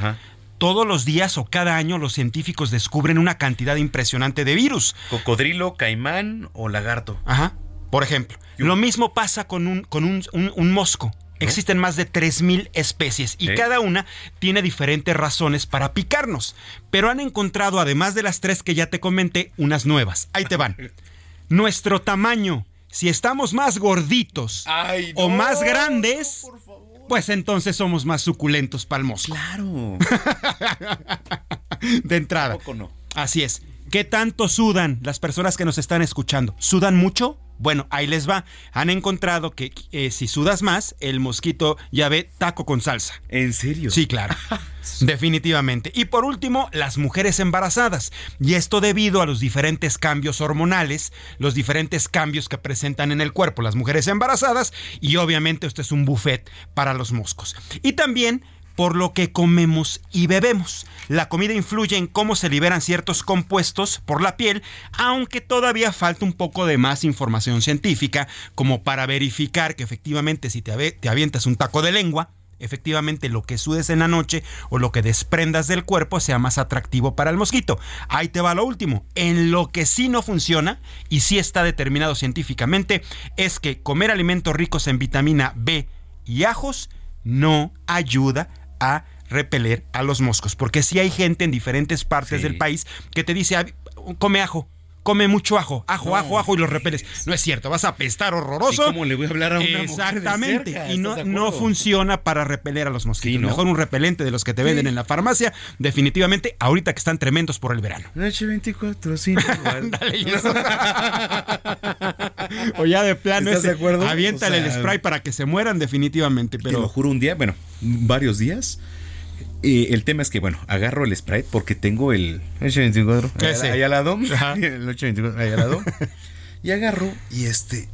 todos los días o cada año los científicos descubren una cantidad impresionante de virus. Cocodrilo, caimán o lagarto. Ajá. Por ejemplo, lo mismo pasa con un, con un, un- un mosco. Existen más de 3.000 especies y cada una tiene diferentes razones para picarnos. Pero han encontrado, además de las tres que ya te comenté, unas nuevas. Ahí te van. Nuestro tamaño. Si estamos más gorditos o más grandes, pues entonces somos más suculentos mosco. Claro. de entrada. Tampoco no. Así es. ¿Qué tanto sudan las personas que nos están escuchando? ¿Sudan mucho? Bueno, ahí les va. Han encontrado que eh, si sudas más, el mosquito ya ve taco con salsa. ¿En serio? Sí, claro. Definitivamente. Y por último, las mujeres embarazadas. Y esto debido a los diferentes cambios hormonales, los diferentes cambios que presentan en el cuerpo las mujeres embarazadas. Y obviamente esto es un buffet para los moscos. Y también por lo que comemos y bebemos. La comida influye en cómo se liberan ciertos compuestos por la piel, aunque todavía falta un poco de más información científica como para verificar que efectivamente si te, te avientas un taco de lengua, efectivamente lo que sudes en la noche o lo que desprendas del cuerpo sea más atractivo para el mosquito. Ahí te va lo último. En lo que sí no funciona y sí está determinado científicamente es que comer alimentos ricos en vitamina B y ajos no ayuda a repeler a los moscos. Porque si hay gente en diferentes partes del país que te dice, "Ah, come ajo. Come mucho ajo, ajo, No, ajo, ajo y los repeles. No es cierto, vas a apestar horroroso. ¿Y cómo le voy a hablar a una mujer de Exactamente. cerca? y no, ¿Estás de no funciona para repeler a los mosquitos. Sí, ¿no? Mejor un repelente de los que te venden en la farmacia. Definitivamente, ahorita que están tremendos por el verano. Noche 24, sí. O ya de plano ¿Estás de acuerdo? aviéntale O sea, el spray para que se mueran definitivamente. Te lo Pero juro un día, bueno, varios días. Eh, el tema es que, bueno, agarro el Sprite porque tengo el 824 ahí, al lado. El 824 ahí al lado. Y agarro y este.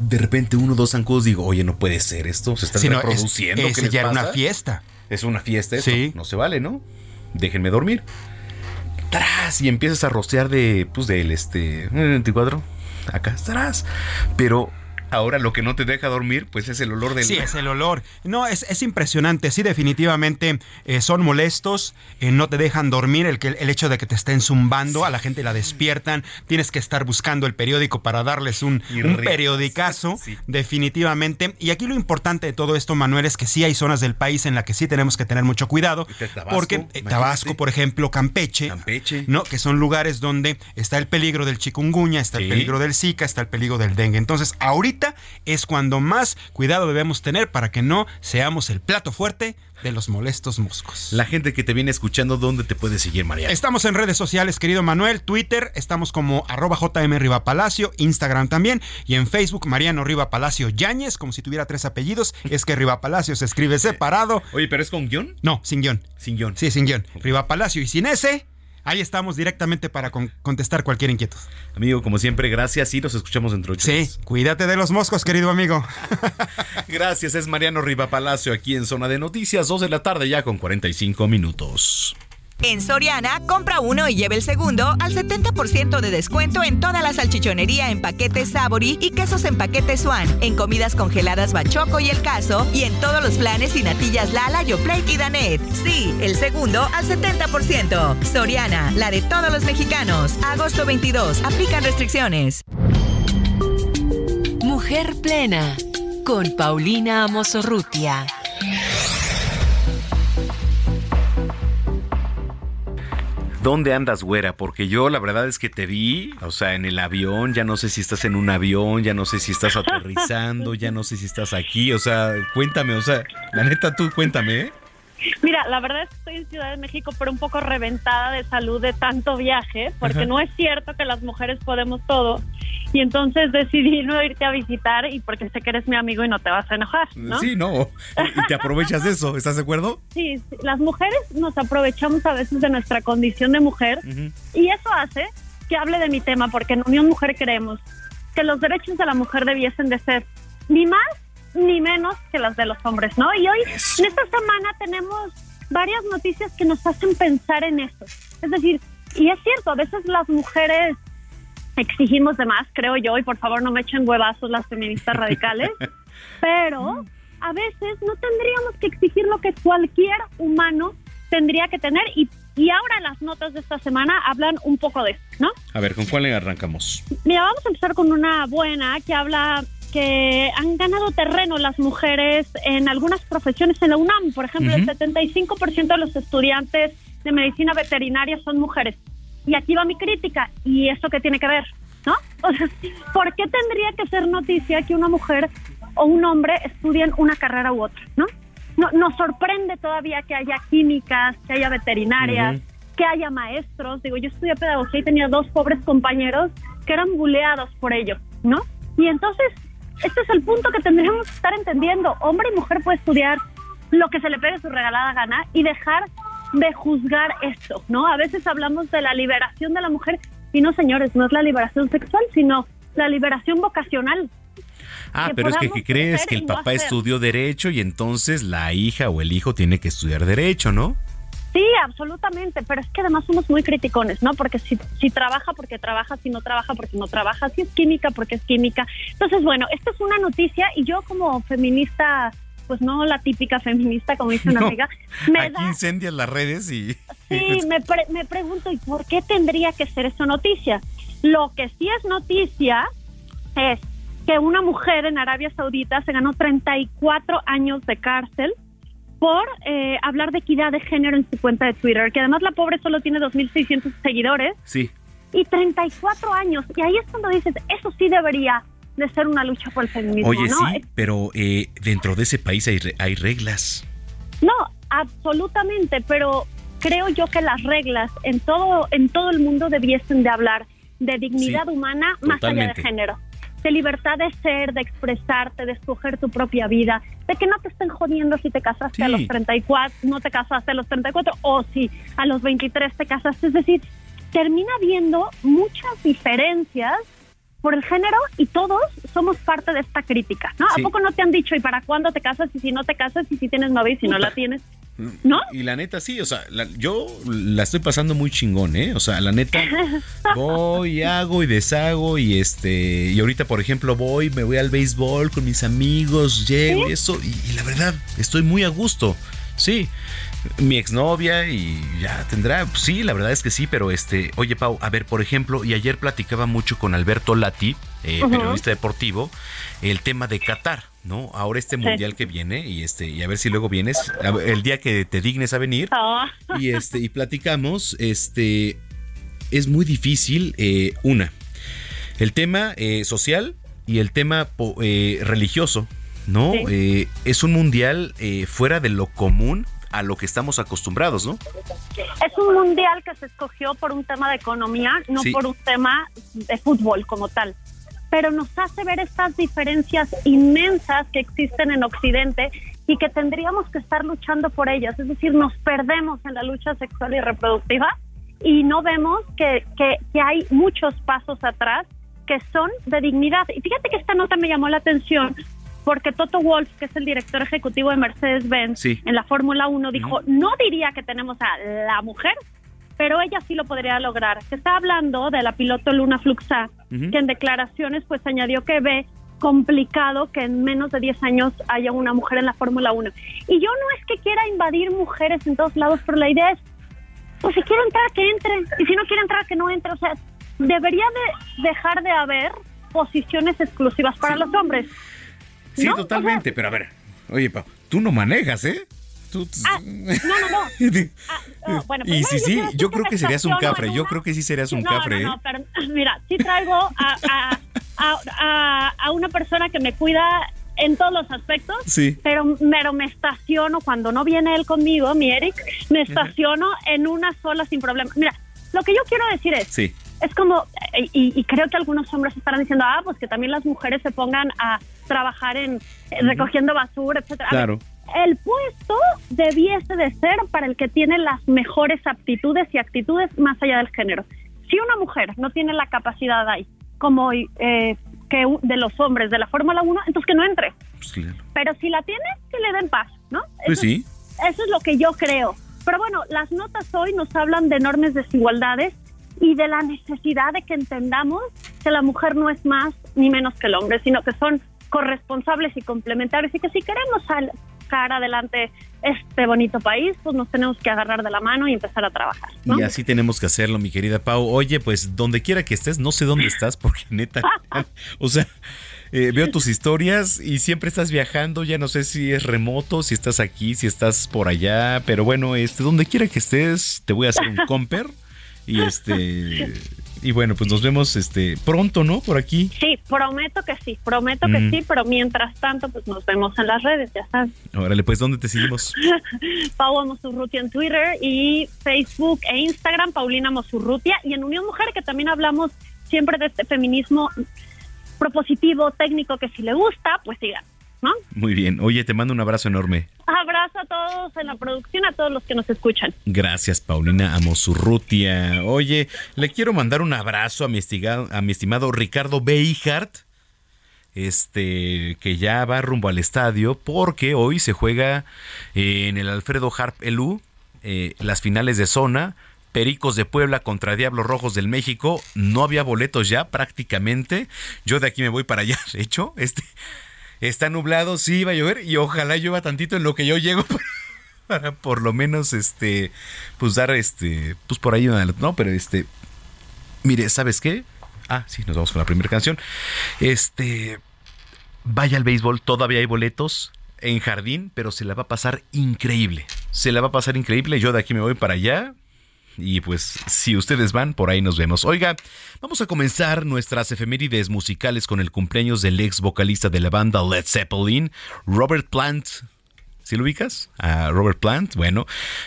de repente uno o dos zancudos digo, oye, no puede ser esto, se está Sí, no, es- reproduciendo. ese ¿qué les ya era pasa? una fiesta. Es una fiesta eso. Sí. No se vale, ¿no? Déjenme dormir. ¡Tras! Y empiezas a rostear de, pues, del este, 24. Acá estarás. Pero ahora lo que no te deja dormir, pues es el olor del... Sí, es el olor. No, es, es impresionante. Sí, definitivamente eh, son molestos. eh, no te dejan dormir. El, que, el hecho de que te estén zumbando, a la gente la despiertan. Tienes que estar buscando el periódico para darles un, un periodicazo. Definitivamente. Y aquí lo importante de todo esto, Manuel, es que sí hay zonas del país en las que sí tenemos que tener mucho cuidado. Tabasco, porque eh. Tabasco, por ejemplo, Campeche. Campeche. ¿no? Que son lugares donde está el peligro del chikungunya, está el peligro del Zika, está el peligro del dengue. Entonces, ahorita es cuando más cuidado debemos tener para que no seamos el plato fuerte de los molestos moscos. La gente que te viene escuchando, ¿dónde te puede seguir, María? Estamos en redes sociales, querido Manuel, Twitter, estamos como arroba JM Riva Palacio, Instagram también, y en Facebook Mariano Riva Palacio Yáñez, como si tuviera tres apellidos, es que Riva Palacio se escribe separado. Oye, ¿pero es con guion? No, sin guion. Sin guion. Sí, sin guion. Riva Palacio y sin ese, ahí estamos directamente para con- contestar cualquier inquietud. Amigo, como siempre, gracias y nos escuchamos dentro de Sí, cuídate de los moscos, querido amigo. Gracias, es Mariano Riva Palacio aquí en Zona de Noticias, 2 de la tarde ya con 45 minutos. En Soriana, compra uno y lleve el segundo al 70% de descuento en toda la salchichonería en paquetes Sabori y quesos en paquetes Swan, en comidas congeladas Bachoco y El Caso y en todos los planes y natillas Lala, Yoplait y Danet. Sí, el segundo al 70%. Soriana, la de todos los mexicanos. Agosto 22, aplican restricciones. Mujer Plena con Paulina Amosorrutia. ¿Dónde andas, güera? Porque yo la verdad es que te vi, o sea, en el avión, ya no sé si estás en un avión, ya no sé si estás aterrizando, ya no sé si estás aquí, o sea, cuéntame, o sea, la neta tú cuéntame, ¿eh? Mira, la verdad es que estoy en Ciudad de México, pero un poco reventada de salud de tanto viaje, porque Ajá. no es cierto que las mujeres podemos todo. Y entonces decidí no irte a visitar y porque sé que eres mi amigo y no te vas a enojar, ¿no? Sí, no, y te aprovechas de eso, ¿estás de acuerdo? Sí, sí, las mujeres nos aprovechamos a veces de nuestra condición de mujer y eso hace que hable de mi tema, porque en Unión Mujer creemos que los derechos de la mujer debiesen de ser ni más ni menos que los de los hombres, ¿no? Y hoy, en esta semana, tenemos varias noticias que nos hacen pensar en eso. Es decir, y es cierto, a veces las mujeres exigimos de más, creo yo, y por favor no me echen huevazos las feministas radicales, pero a veces no tendríamos que exigir lo que cualquier humano tendría que tener y, y ahora las notas de esta semana hablan un poco de eso, ¿no? A ver, ¿con cuál le arrancamos? Mira, vamos a empezar con una buena que habla que han ganado terreno las mujeres en algunas profesiones en la UNAM. Por ejemplo, el Ujú. 75% de los estudiantes de medicina veterinaria son mujeres. Y aquí va mi crítica. ¿Y esto qué tiene que ver? ¿No? O sea, ¿por qué tendría que ser noticia que una mujer o un hombre estudien una carrera u otra? ¿No? no nos sorprende todavía que haya químicas, que haya veterinarias, Ujú. que haya maestros. Digo, yo estudié pedagogía y tenía dos pobres compañeros que eran buleados por ello, ¿no? Y entonces, este es el punto que tendríamos que estar entendiendo. Hombre y mujer puede estudiar lo que se le pegue su regalada gana y dejar de juzgar esto, ¿no? A veces hablamos de la liberación de la mujer y no, señores, no es la liberación sexual, sino la liberación vocacional. Ah, Que pero es que podamos ¿qué crees? Que el no papá estudió derecho y entonces la hija o el hijo tiene que estudiar derecho, ¿no? Sí, absolutamente, pero es que además somos muy criticones, ¿no? Porque si, si trabaja, porque trabaja, si no trabaja, porque no trabaja, si es química, porque es química. Entonces, bueno, esta es una noticia y yo como feminista, pues no la típica feminista, como dice una No, amiga, me Aquí da, incendias las redes y... sí, me, pre- me pregunto, ¿y por qué tendría que ser eso noticia? Lo que sí es noticia es que una mujer en Arabia Saudita se ganó 34 años de cárcel por eh, hablar de equidad de género en su cuenta de Twitter, que además la pobre solo tiene 2.600 seguidores Sí. y 34 años. Y ahí es cuando dices, eso sí debería de ser una lucha por el feminismo, Oye, ¿no? sí, pero eh, dentro de ese país hay, hay reglas. No, absolutamente, pero creo yo que las reglas en todo en todo el mundo debiesen de hablar de dignidad Sí, humana más allá de género. De libertad de ser, de expresarte, de escoger tu propia vida, de que no te estén jodiendo si te casaste a los 34, no te casaste a los 34 o si a los 23 te casaste, es decir, termina habiendo muchas diferencias por el género y todos somos parte de esta crítica, ¿no? Sí. ¿A poco no te han dicho y para cuándo te casas y si no te casas y si tienes novia y si no la tienes? ¿No? Y la neta sí, o sea, la- yo la estoy pasando muy chingón, ¿eh? O sea, la neta voy, hago y deshago y este y ahorita por ejemplo voy, me voy al béisbol con mis amigos, llego y eso y, y la verdad estoy muy a gusto. Sí. Mi exnovia y ya tendrá, pues sí, la verdad es que sí, pero este, oye Pau, a ver, por ejemplo, y ayer platicaba mucho con Alberto Lati, eh, periodista deportivo, el tema de Qatar, ¿no? Ahora este Sí. mundial que viene y este y a ver si luego vienes ver, el día que te dignes a venir Ah. y este y platicamos, este es muy difícil eh, una el tema eh, social y el tema eh, religioso, ¿no? Sí. Eh, es un mundial fuera de lo común a lo que estamos acostumbrados, ¿no? Es un mundial que se escogió por un tema de economía, no Sí. por un tema de fútbol como tal. Pero nos hace ver estas diferencias inmensas que existen en Occidente y que tendríamos que estar luchando por ellas. Es decir, nos perdemos en la lucha sexual y reproductiva y no vemos que, que, que hay muchos pasos atrás que son de dignidad. Y fíjate que esta nota me llamó la atención porque Toto Wolf, que es el director ejecutivo de Mercedes-Benz Sí. en la Fórmula 1, dijo, no diría que tenemos a la mujer, pero ella sí lo podría lograr. Se está hablando de la piloto Luna Fluxa, Ujú. que en declaraciones pues añadió que ve complicado que en menos de 10 años haya una mujer en la Fórmula 1. Y yo no es que quiera invadir mujeres en todos lados, pero la idea es, pues si quiere entrar, que entre, y si no quiere entrar, que no entre. O sea, debería de dejar de haber posiciones exclusivas para los hombres. Sí, ¿No? totalmente, pero a ver, oye, Pau, tú no manejas, ¿eh? Tú- Ah, no, no, no. Ah, ah, bueno, y sí, yo sí, yo creo que serías un cafre, yo creo que sí serías un no, cafre, No, no, ¿eh? pero mira, sí traigo a, a, a, a- a una persona que me cuida en todos los aspectos, Sí. pero, pero me estaciono cuando no viene él conmigo, mi Eric, me estaciono en una sola sin problema. Mira, lo que yo quiero decir es, Sí. Es como, eh, y, y creo que algunos hombres estarán diciendo, ah, pues que también las mujeres se pongan a trabajar en eh, recogiendo basura, etcétera. Ver, Claro. el puesto debiese de ser para el que tiene las mejores aptitudes y actitudes más allá del género. Si una mujer no tiene la capacidad ahí, como eh, que de los hombres de la Fórmula 1, entonces que no entre. Pues claro. Pero si la tiene, que le den paz, ¿no? Pues Eso es- sí. eso es lo que yo creo. Pero bueno, las notas hoy nos hablan de enormes desigualdades y de la necesidad de que entendamos que la mujer no es más ni menos que el hombre, sino que son corresponsables y complementarios y que si queremos sacar adelante este bonito país, pues nos tenemos que agarrar de la mano y empezar a trabajar. ¿no? Y así tenemos que hacerlo, mi querida Pau. Oye, pues donde quiera que estés, no sé dónde estás, porque neta, o sea, eh, veo tus historias y siempre estás viajando, ya no sé si es remoto, si estás aquí, si estás por allá, pero bueno, este, donde quiera que estés, te voy a hacer un comper y este, y bueno, pues nos vemos este pronto, ¿no? Por aquí. Sí, prometo que sí, prometo que Mm. sí, pero mientras tanto, pues nos vemos en las redes, ya sabes. Órale, pues ¿dónde te seguimos? Pau Mosurrutia en Twitter y Facebook e Instagram, Paulina Mosurrutia. Y en Unión Mujer, que también hablamos siempre de este feminismo propositivo, técnico, que si le gusta, pues sigan, ¿no? Muy bien. Oye, te mando un abrazo enorme. Abrazo a todos en la producción, a todos los que nos escuchan. Gracias, Paulina Amosurrutia. Oye, le quiero mandar un abrazo a mi, a mi estimado Ricardo Beijart, este, que ya va rumbo al estadio, porque hoy se juega eh, en el Alfredo Harp Elú eh, las finales de zona. Pericos de Puebla contra Diablos Rojos del México. No había boletos ya prácticamente. Yo de aquí me voy para allá. De hecho, este está nublado, sí va a llover y ojalá llueva tantito en lo que yo llego para por lo menos este pues dar este pues por ahí no pero este mire sabes qué ah sí nos vamos con la primera canción. Este vaya al béisbol todavía hay boletos en jardín pero se la va a pasar increíble. Se la va a pasar increíble yo de aquí me voy para allá y pues si ustedes van, por ahí nos vemos. Oiga, vamos a comenzar nuestras efemérides musicales con el cumpleaños del ex vocalista de la banda Led Zeppelin, Robert Plant. ¿Sí lo ubicas? A Robert Plant, bueno,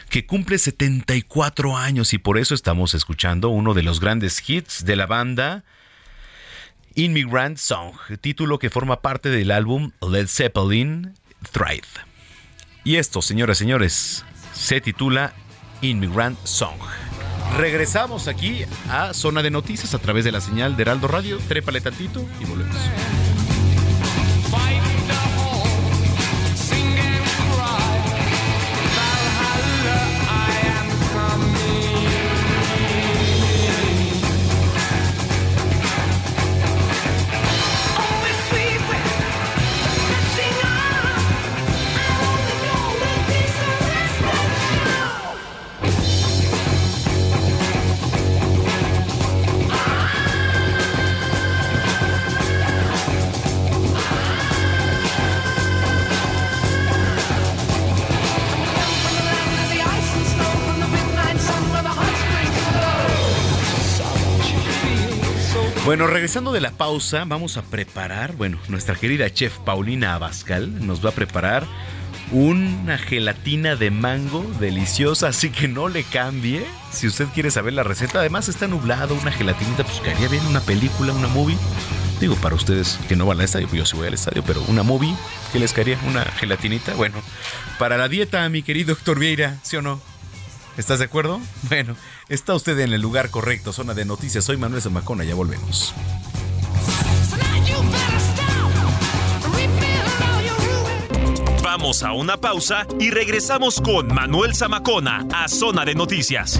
que cumple 74 años y por eso estamos escuchando uno de los grandes hits de la banda, Immigrant Song, título que forma parte del álbum Led Zeppelin Thrive. Y esto, señoras y señores, se titula Immigrant Song. Regresamos aquí a Zona de Noticias a través de la señal de Heraldo Radio. Trépale tantito y volvemos. Bueno, regresando de la pausa, vamos a preparar, bueno, nuestra querida chef Paulina Abascal nos va a preparar una gelatina de mango deliciosa, así que no le cambie. Si usted quiere saber la receta, además está nublado, una gelatinita, pues caería bien una película, una movie. Digo, para ustedes que no van al estadio, pues yo sí voy al estadio, pero una movie, ¿qué les caería? ¿Una gelatinita? Bueno, para la dieta, mi querido doctor Vieira, ¿sí o no? ¿Estás de acuerdo? Bueno, está usted en el lugar correcto, zona de noticias. Soy Manuel Zamacona, ya volvemos. Vamos a una pausa y regresamos con Manuel Zamacona a Zona de Noticias.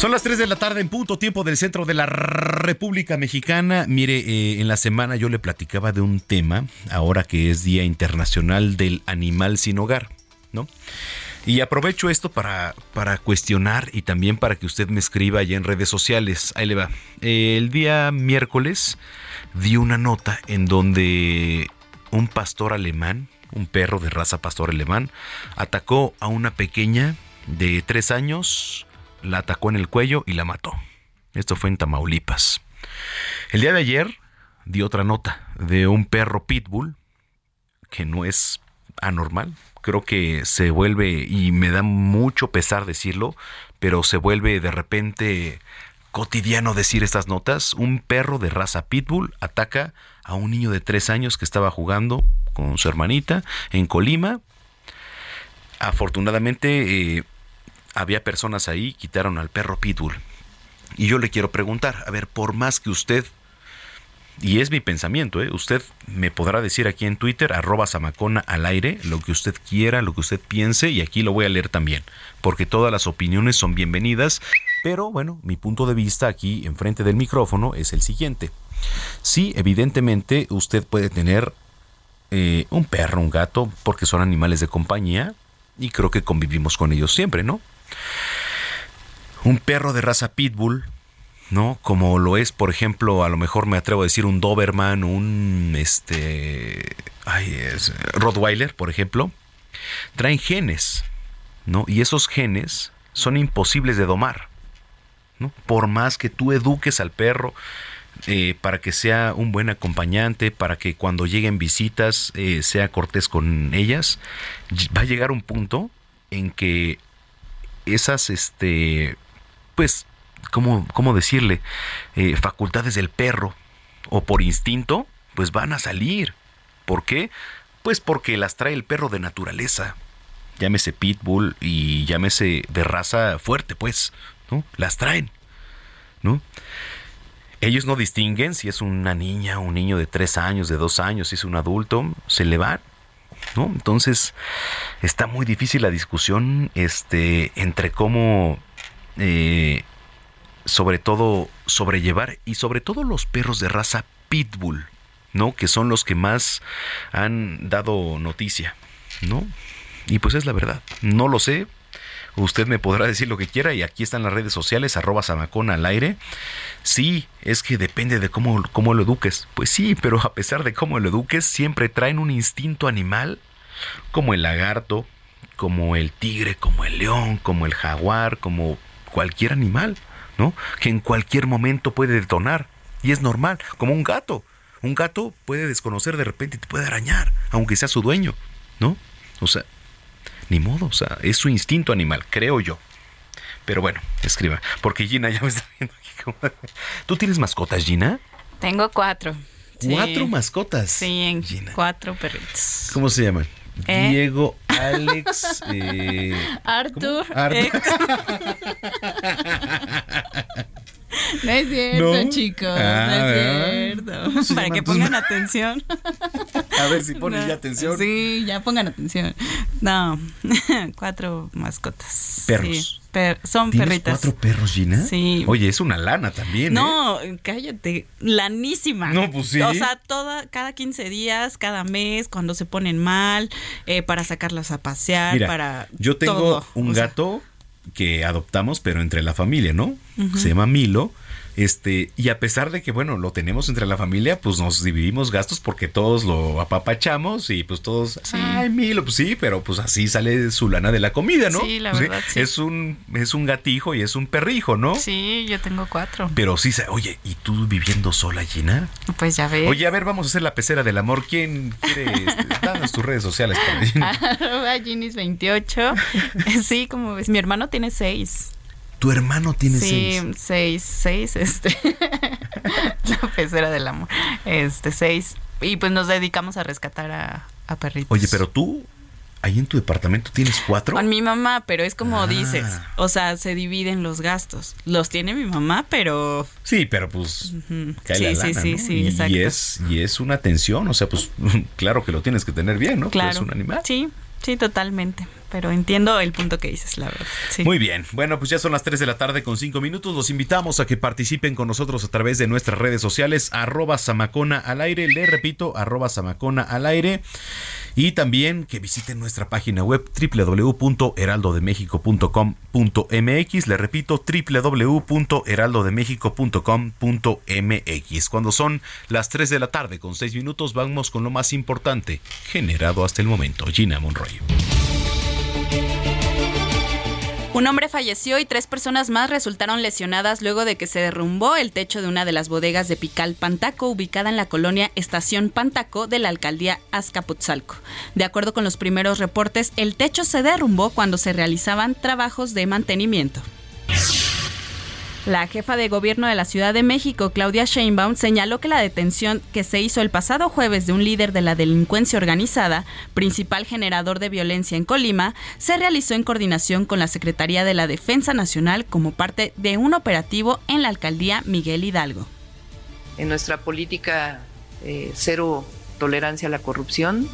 Son las 3 de la tarde en punto tiempo del centro de la República Mexicana. Mire, eh, en la semana yo le platicaba de un tema, ahora que es Día Internacional del Animal Sin Hogar, ¿no? Y aprovecho esto para, para cuestionar y también para que usted me escriba allá en redes sociales. Ahí le va. El día miércoles di una nota en donde un pastor alemán, un perro de raza pastor alemán, atacó a una pequeña de tres años la atacó en el cuello y la mató. Esto fue en Tamaulipas. El día de ayer di otra nota de un perro pitbull que no es anormal. Creo que se vuelve, y me da mucho pesar decirlo, pero se vuelve de repente cotidiano decir estas notas. Un perro de raza pitbull ataca a un niño de tres años que estaba jugando con su hermanita en Colima. Afortunadamente, eh, había personas ahí, quitaron al perro Pitbull. Y yo le quiero preguntar, a ver, por más que usted, y es mi pensamiento, ¿eh? usted me podrá decir aquí en Twitter, arroba Samacona al aire, lo que usted quiera, lo que usted piense, y aquí lo voy a leer también, porque todas las opiniones son bienvenidas, pero bueno, mi punto de vista aquí enfrente del micrófono es el siguiente. Sí, evidentemente usted puede tener eh, un perro, un gato, porque son animales de compañía, y creo que convivimos con ellos siempre, ¿no? Un perro de raza pitbull, ¿no? Como lo es, por ejemplo, a lo mejor me atrevo a decir un Doberman, un este, ay, es, Rottweiler, por ejemplo, traen genes, ¿no? Y esos genes son imposibles de domar, ¿no? Por más que tú eduques al perro, eh, para que sea un buen acompañante, para que cuando lleguen visitas eh, sea cortés con ellas, va a llegar un punto en que esas, este, pues, ¿cómo, cómo decirle? Eh, facultades del perro o por instinto, pues van a salir. ¿Por qué? Pues porque las trae el perro de naturaleza. Llámese pitbull y llámese de raza fuerte, pues, ¿no? Las traen, ¿no? Ellos no distinguen si es una niña, un niño de tres años, de dos años, si es un adulto, se le van. ¿No? Entonces, está muy difícil la discusión este, entre cómo, eh, sobre todo, sobrellevar y sobre todo los perros de raza pitbull, ¿no? Que son los que más han dado noticia, ¿no? Y pues es la verdad. No lo sé, Usted me podrá decir lo que quiera y aquí están las redes sociales, arroba Samacona al aire. Sí, es que depende de cómo, cómo lo eduques. Pues sí, pero a pesar de cómo lo eduques, siempre traen un instinto animal, como el lagarto, como el tigre, como el león, como el jaguar, como cualquier animal, ¿no? Que en cualquier momento puede detonar. Y es normal, como un gato. Un gato puede desconocer de repente y te puede arañar, aunque sea su dueño, ¿no? O sea, ni modo, o sea, es su instinto animal, creo yo. Pero bueno, escriba, porque Gina ya me está viendo aquí ¿Tú tienes mascotas, Gina? Tengo cuatro. ¿Cuatro mascotas? Sí, cuatro perritos. ¿Cómo se llaman? Eh. Diego, Alex, eh, Arthur. Arthur. No es cierto, chicos. no es ah, cierto. Para que pongan atención. A ver si ponen ya atención. Sí, ya pongan atención. No, cuatro mascotas. Perros. son perritas. cuatro perros, Gina? Sí. Oye, es una lana también. No, ¿eh? cállate. Lanísima. No, pues sí. O sea, toda, cada 15 días, cada mes, cuando se ponen mal, eh, para sacarlas a pasear, para. Yo tengo un gato que adoptamos, pero entre la familia, ¿no? Se llama Milo este, y a pesar de que, bueno, lo tenemos entre la familia, pues nos dividimos gastos porque todos lo apapachamos y pues todos, ay, Milo, pues sí, pero pues así sale su lana de la comida, ¿no? Sí, la pues verdad, sí. Es un, es un gatijo y es un perrijo, ¿no? Sí, yo tengo cuatro. Pero sí, oye, ¿y tú viviendo sola, Gina? Pues ya ves. Oye, a ver, vamos a hacer la pecera del amor. ¿Quién quiere? Este, danos tus redes sociales para Gina. Arroba Ginis28. sí, como ves, mi hermano tiene seis. Tu hermano tiene seis. Sí, seis, seis, este. la pecera del amor. Este, seis. Y pues nos dedicamos a rescatar a, a perritos. Oye, pero tú, ahí en tu departamento tienes cuatro. Con mi mamá, pero es como ah. dices. O sea, se dividen los gastos. Los tiene mi mamá, pero. Sí, pero pues. cae sí, la sí, sí, ¿no? sí, y, exacto. y, es, y es una atención. O sea, pues, claro que lo tienes que tener bien, ¿no? Claro. Pues es un animal. Sí, sí, totalmente pero entiendo el punto que dices, la verdad. Muy bien, bueno, pues ya son las 3 de la tarde con 5 minutos. Los invitamos a que participen con nosotros a través de nuestras redes sociales, arroba Samacona al aire, le repito, arroba Samacona al aire. Y también que visiten nuestra página web www.heraldodemexico.com.mx. Le repito, www.heraldodemexico.com.mx. Cuando son las 3 de la tarde con 6 minutos, vamos con lo más importante generado hasta el momento. Gina Monroy. Un hombre falleció y tres personas más resultaron lesionadas luego de que se derrumbó el techo de una de las bodegas de Pical Pantaco, ubicada en la colonia Estación Pantaco de la alcaldía Azcapotzalco. De acuerdo con los primeros reportes, el techo se derrumbó cuando se realizaban trabajos de mantenimiento. La jefa de gobierno de la Ciudad de México, Claudia Sheinbaum, señaló que la detención que se hizo el pasado jueves de un líder de la delincuencia organizada, principal generador de violencia en Colima, se realizó en coordinación con la Secretaría de la Defensa Nacional como parte de un operativo en la alcaldía Miguel Hidalgo. En nuestra política eh, cero tolerancia a la corrupción,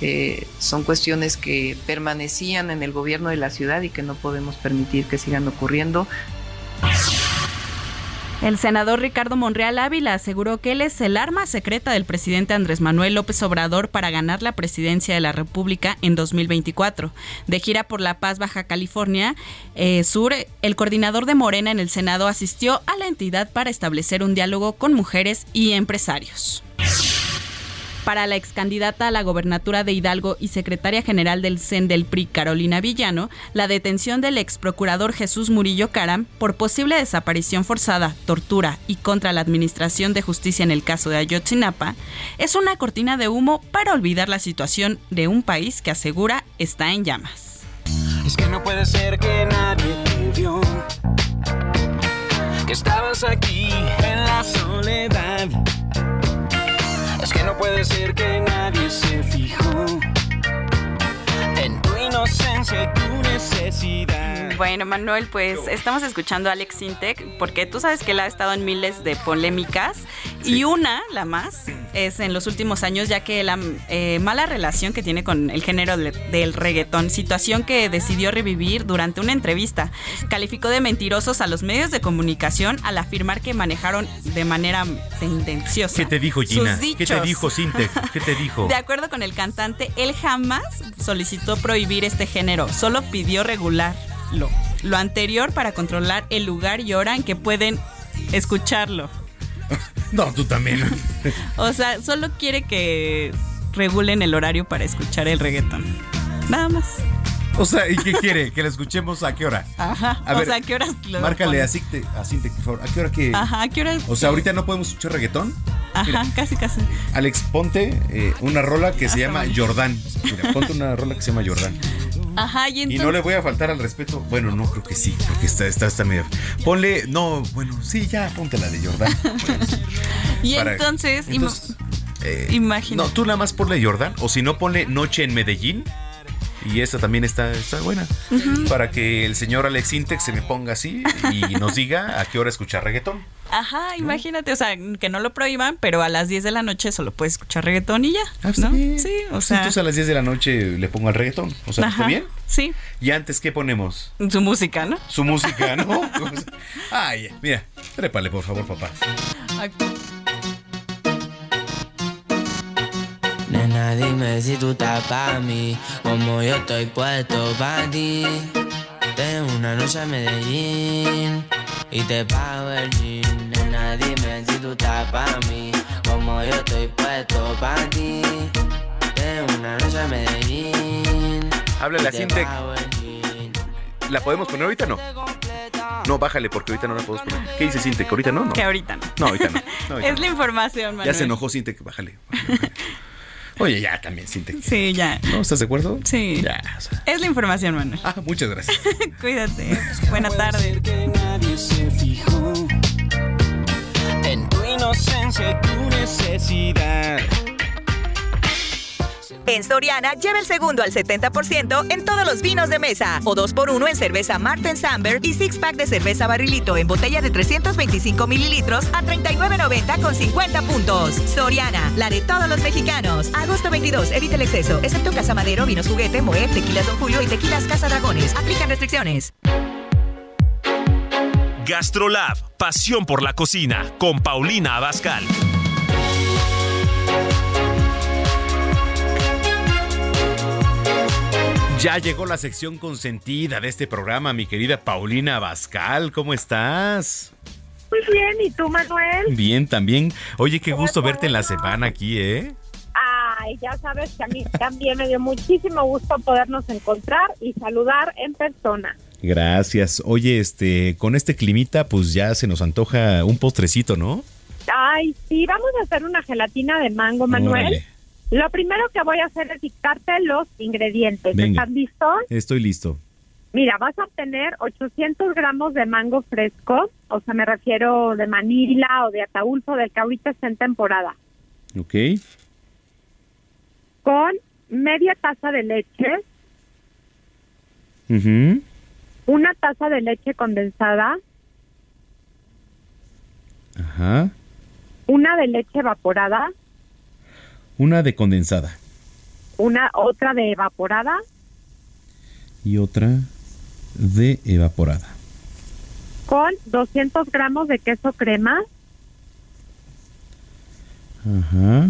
eh, son cuestiones que permanecían en el gobierno de la ciudad y que no podemos permitir que sigan ocurriendo. El senador Ricardo Monreal Ávila aseguró que él es el arma secreta del presidente Andrés Manuel López Obrador para ganar la presidencia de la República en 2024. De gira por La Paz, Baja California eh, Sur, el coordinador de Morena en el Senado asistió a la entidad para establecer un diálogo con mujeres y empresarios. Para la excandidata a la gobernatura de Hidalgo y secretaria general del CEN del PRI, Carolina Villano, la detención del ex procurador Jesús Murillo Caram por posible desaparición forzada, tortura y contra la administración de justicia en el caso de Ayotzinapa es una cortina de humo para olvidar la situación de un país que asegura está en llamas. Es que no puede ser que nadie te vio, que estabas aquí en la soledad es que no puede ser que nadie se fijó en tu inocencia y tu necesidad. Bueno, Manuel, pues estamos escuchando a Alex Sintek porque tú sabes que él ha estado en miles de polémicas Y una, la más, es en los últimos años, ya que la eh, mala relación que tiene con el género de- del reggaetón, situación que decidió revivir durante una entrevista, calificó de mentirosos a los medios de comunicación al afirmar que manejaron de manera tendenciosa. ¿Qué te dijo Gina? ¿Qué te dijo Sintec? ¿Qué te dijo? De acuerdo con el cantante, él jamás solicitó prohibir este género, solo pidió regularlo. Lo anterior para controlar el lugar y hora en que pueden escucharlo. No, tú también. O sea, solo quiere que regulen el horario para escuchar el reggaetón. Nada más. O sea, ¿y qué quiere? ¿Que la escuchemos a qué hora? Ajá. A o ver, sea, ¿a qué horas lo Márcale a? Sintec, a Sintec, por favor. ¿A qué hora que.? Ajá, ¿a qué horas? O sea, ahorita no podemos escuchar reggaetón. Ajá, casi, casi. Alex, ponte eh, una rola que se llama. Jordán. Mira, ponte una rola que se llama Jordán. Ajá, y Y entonces. no le voy a faltar al respeto. Bueno, no creo que sí, porque está, está, está medio. Ponle, no, bueno, sí, ya, ponte la de Jordán. y para- entonces, entonces, eh, imagina. No, tú nada más ponle Jordán, o si no, ponle Noche en Medellín. Y esta también está, está buena. Para que el señor Alex Intec se me ponga así y nos diga a qué hora escuchar reggaetón. Ajá, imagínate, o sea, que no lo prohíban, pero a las 10 de la noche solo puedes escuchar reggaetón y ya. Ah, bien. Sí, o Pues sea. entonces a las 10 de la noche le pongo al reggaetón. O sea, ¿está bien? Sí, ¿Y antes qué ponemos? su música, ¿no? Su música, ¿no? Ay, mira, trépale, por favor, papá. Nena, dime si tú estás pa' mí, como yo estoy puesto pa' ti. Tengo una noche a Medellín y te pago el jean. Nena, dime si tú estás pa' mí, como yo estoy puesto pa' ti. Tengo una noche a Medellín. Háblale y a te Sintec. ¿La podemos poner ahorita o no? No, bájale porque ahorita no la podemos poner. ¿Qué dice Sintec? ¿Ahorita no? no. Que ahorita no. No, ahorita no. No, ahorita es no. la información, Manuel. Ya se enojó Sintec, bájale. bájale, bájale. Oye, ya también Sintec. Sí, ya. ¿No? ¿Estás de acuerdo? Sí. Ya. o sea. Es la información, Manuel. Ah, muchas gracias. Cuídate. Buena tarde. Nadie se fijó en tu inocencia y tu necesidad. En Soriana, lleva el segundo al 70% en todos los vinos de mesa. O 2x1 en cerveza Marten Samber y six pack de cerveza barrilito en botella de 325 mililitros a 39.90 con 50 puntos. Soriana, la de todos los mexicanos. Agosto 22, evita el exceso, excepto Casa Madero, Vinos Juguete, Moet, Tequilas Don Julio y Tequilas Casa Dragones. Aplican restricciones. Gastrolab, pasión por la cocina, con Paulina Abascal. Ya llegó la sección consentida de este programa, mi querida Paulina Bascal. ¿Cómo estás? Muy bien, ¿y tú, Manuel? Bien, también. Oye, qué gusto verte en la semana aquí, ¿eh? Ay, ya sabes que a mí también me dio muchísimo gusto podernos encontrar y saludar en persona. Gracias. Oye, este, con este climita, pues ya se nos antoja un postrecito, ¿no? Ay, sí, vamos a hacer una gelatina de mango, Manuel. Órale. Lo primero que voy a hacer es dictarte los ingredientes. Venga. ¿Estás listo? Estoy listo. Mira, vas a obtener 800 gramos de mango fresco, o sea, me refiero de Manila o de Ataulfo, del que ahorita está en temporada, Ok. con media taza de leche, Ujú. una taza de leche condensada, Ajá. una de leche evaporada, Una de condensada una otra de evaporada, y otra de evaporada. con 200 gramos de queso crema, Ajá.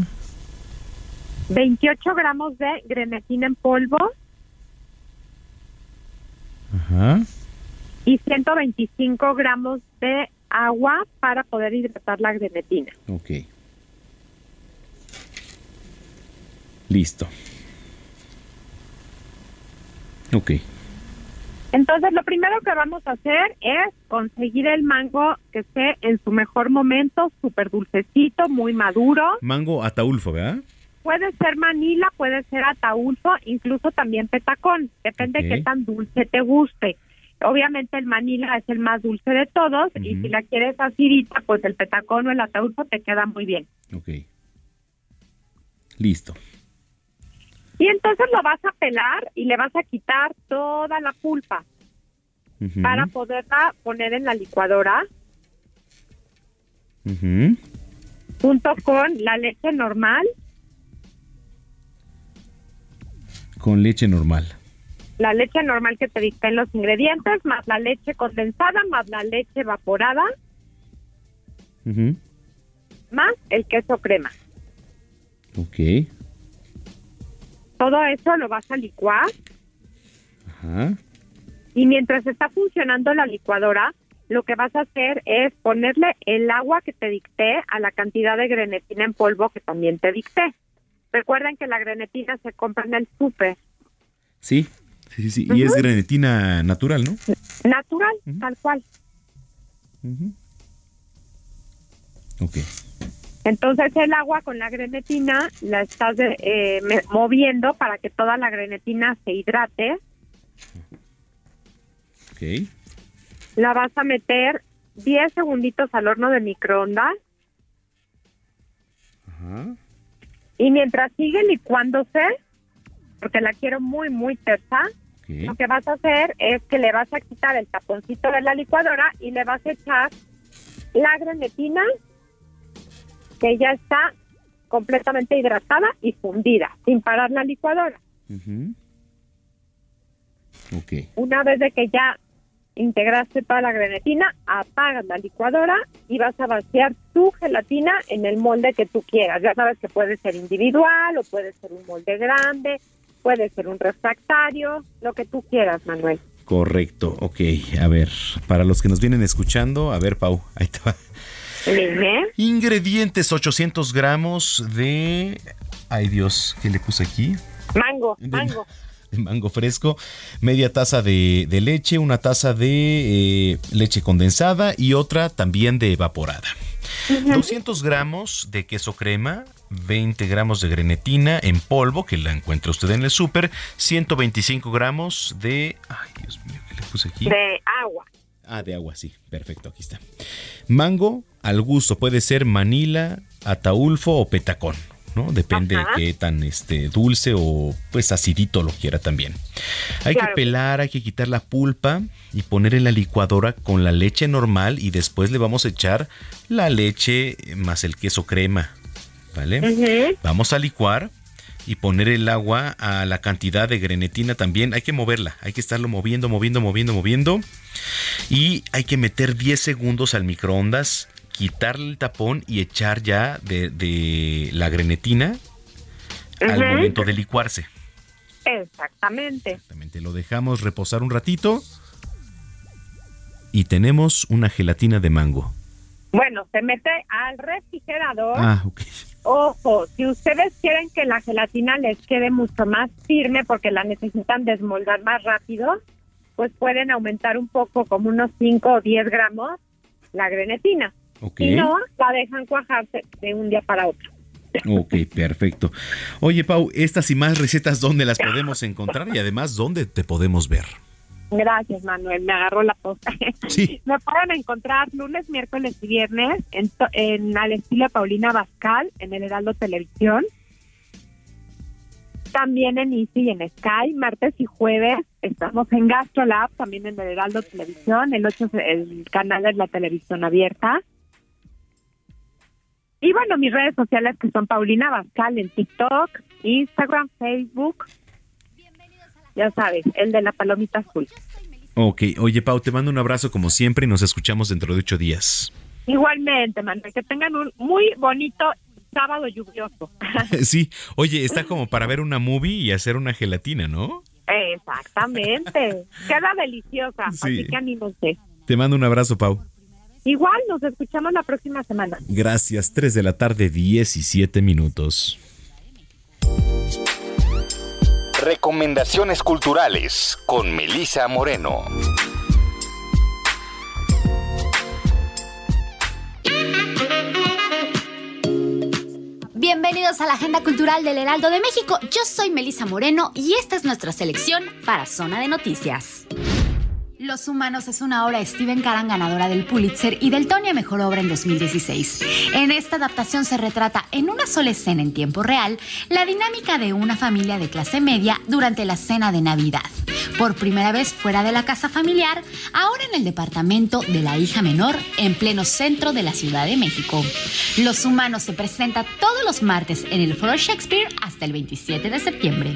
28 gramos de grenetina en polvo Ajá. y 125 gramos de agua para poder hidratar la grenetina. Ok. Listo. Ok. Entonces, lo primero que vamos a hacer es conseguir el mango que esté en su mejor momento, súper dulcecito, muy maduro. Mango ataulfo, ¿verdad? Puede ser manila, puede ser ataulfo, incluso también petacón. Depende Ok. qué tan dulce te guste. Obviamente el manila es el más dulce de todos y si la quieres acidita, pues el petacón o el ataulfo te queda muy bien. Ok. Listo. Y entonces lo vas a pelar y le vas a quitar toda la pulpa para poderla poner en la licuadora. Junto con la leche normal, Con leche normal. la leche normal que te dicté en los ingredientes, más la leche condensada, más la leche evaporada, más el queso crema. Ok. Todo eso lo vas a licuar Ajá. y mientras está funcionando la licuadora, lo que vas a hacer es ponerle el agua que te dicté a la cantidad de grenetina en polvo que también te dicté. Recuerden que la grenetina se compra en el súper. Sí, sí, sí, sí. Y es grenetina natural, ¿no? Natural, tal cual. Ok. Entonces el agua con la grenetina la estás eh, moviendo para que toda la grenetina se hidrate. Ok. La vas a meter 10 segunditos al horno de microondas Ajá. y mientras sigue licuándose, porque la quiero muy, muy tersa, lo que vas a hacer es que le vas a quitar el taponcito de la licuadora y le vas a echar la grenetina que ya está completamente hidratada y fundida, sin parar la licuadora. Ujú. Ok. Una vez de que ya integraste toda la grenetina, apagas la licuadora y vas a vaciar tu gelatina en el molde que tú quieras. Ya sabes que puede ser individual o puede ser un molde grande, puede ser un refractario, lo que tú quieras, Manuel. Correcto, ok. A ver, para los que nos vienen escuchando, a ver, Pau, ahí te va. Dime. Ingredientes, 800 gramos de... Ay Dios, ¿qué le puse aquí? Mango, mango. de mango fresco, media taza de, de leche, una taza de eh, leche condensada y otra también de evaporada. 200 gramos de queso crema, 20 gramos de grenetina en polvo, que la encuentra usted en el súper, 125 gramos de... Ay, Dios mío, ¿qué le puse aquí? De agua. Ah, de agua, sí, perfecto, aquí está. Mango al gusto, puede ser manila, ataulfo o petacón, ¿no? Depende Ajá. de qué tan este, dulce o pues acidito lo quiera también. Hay Claro. que pelar, hay que quitar la pulpa y poner en la licuadora con la leche normal y después le vamos a echar la leche más el queso crema, ¿vale? Vamos a licuar y poner el agua a la cantidad de grenetina también. Hay que moverla, hay que estarlo moviendo, moviendo, moviendo, moviendo. Y hay que meter 10 segundos al microondas, quitarle el tapón y echar ya de, de la grenetina al momento de licuarse. Exactamente. Exactamente, lo dejamos reposar un ratito y tenemos una gelatina de mango. Bueno, se mete al refrigerador. Ah, ok. Ojo, si ustedes quieren que la gelatina les quede mucho más firme porque la necesitan desmoldar más rápido, pues pueden aumentar un poco, como unos 5 o 10 gramos, la grenetina. Ok. Si no, la dejan cuajarse de un día para otro. Ok, perfecto. Oye, Pau, estas y más recetas, ¿dónde las podemos encontrar? Y además, ¿dónde te podemos ver? Gracias, Manuel. Me agarró la posta. Sí. Me pueden encontrar lunes, miércoles y viernes en, en al estilo Paulina Bascal, en el Heraldo Televisión. También en Easy y en Sky, martes y jueves. Estamos en GastroLab, también en el Heraldo Televisión. El 8 el canal de la televisión abierta. Y bueno, mis redes sociales que son Paulina Bascal en TikTok, Instagram, Facebook. Ya sabes, el de la palomita azul. Ok, oye, Pau, te mando un abrazo como siempre y nos escuchamos dentro de ocho días. Igualmente, Manuel, que tengan un muy bonito sábado lluvioso. sí, oye, está como para ver una movie y hacer una gelatina, ¿no? Exactamente. Queda deliciosa, Sí. así que anímense. Te mando un abrazo, Pau. Igual nos escuchamos la próxima semana. Gracias, 3 de la tarde, 17 minutos. Recomendaciones culturales con Melisa Moreno. Bienvenidos a la Agenda Cultural del Heraldo de México. Yo soy Melisa Moreno y esta es nuestra selección para Zona de Noticias. Los Humanos es una obra de Steven Karan ganadora del Pulitzer y del Tony a Mejor Obra en 2016. En esta adaptación se retrata en una sola escena en tiempo real la dinámica de una familia de clase media durante la cena de Navidad. Por primera vez fuera de la casa familiar, ahora en el departamento de la hija menor en pleno centro de la Ciudad de México. Los Humanos se presenta todos los martes en el Foro Shakespeare hasta el 27 de septiembre.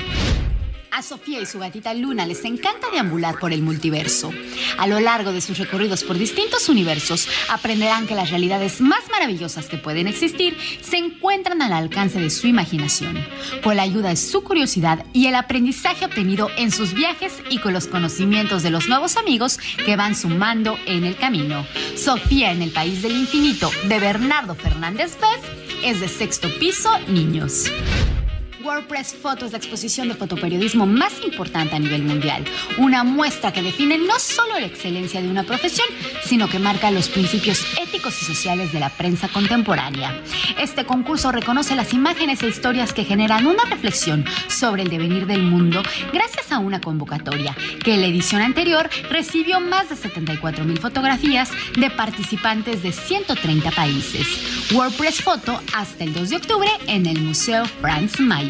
A Sofía y su gatita Luna les encanta deambular por el multiverso. A lo largo de sus recorridos por distintos universos, aprenderán que las realidades más maravillosas que pueden existir se encuentran al alcance de su imaginación, con la ayuda de su curiosidad y el aprendizaje obtenido en sus viajes y con los conocimientos de los nuevos amigos que van sumando en el camino. Sofía en el País del Infinito, de Bernardo Fernández Beff, es de sexto piso, niños. WordPress Photo es la exposición de fotoperiodismo más importante a nivel mundial. Una muestra que define no solo la excelencia de una profesión, sino que marca los principios éticos y sociales de la prensa contemporánea. Este concurso reconoce las imágenes e historias que generan una reflexión sobre el devenir del mundo gracias a una convocatoria que en la edición anterior recibió más de 74 mil fotografías de participantes de 130 países. WordPress Photo hasta el 2 de octubre en el Museo Franz Mayer.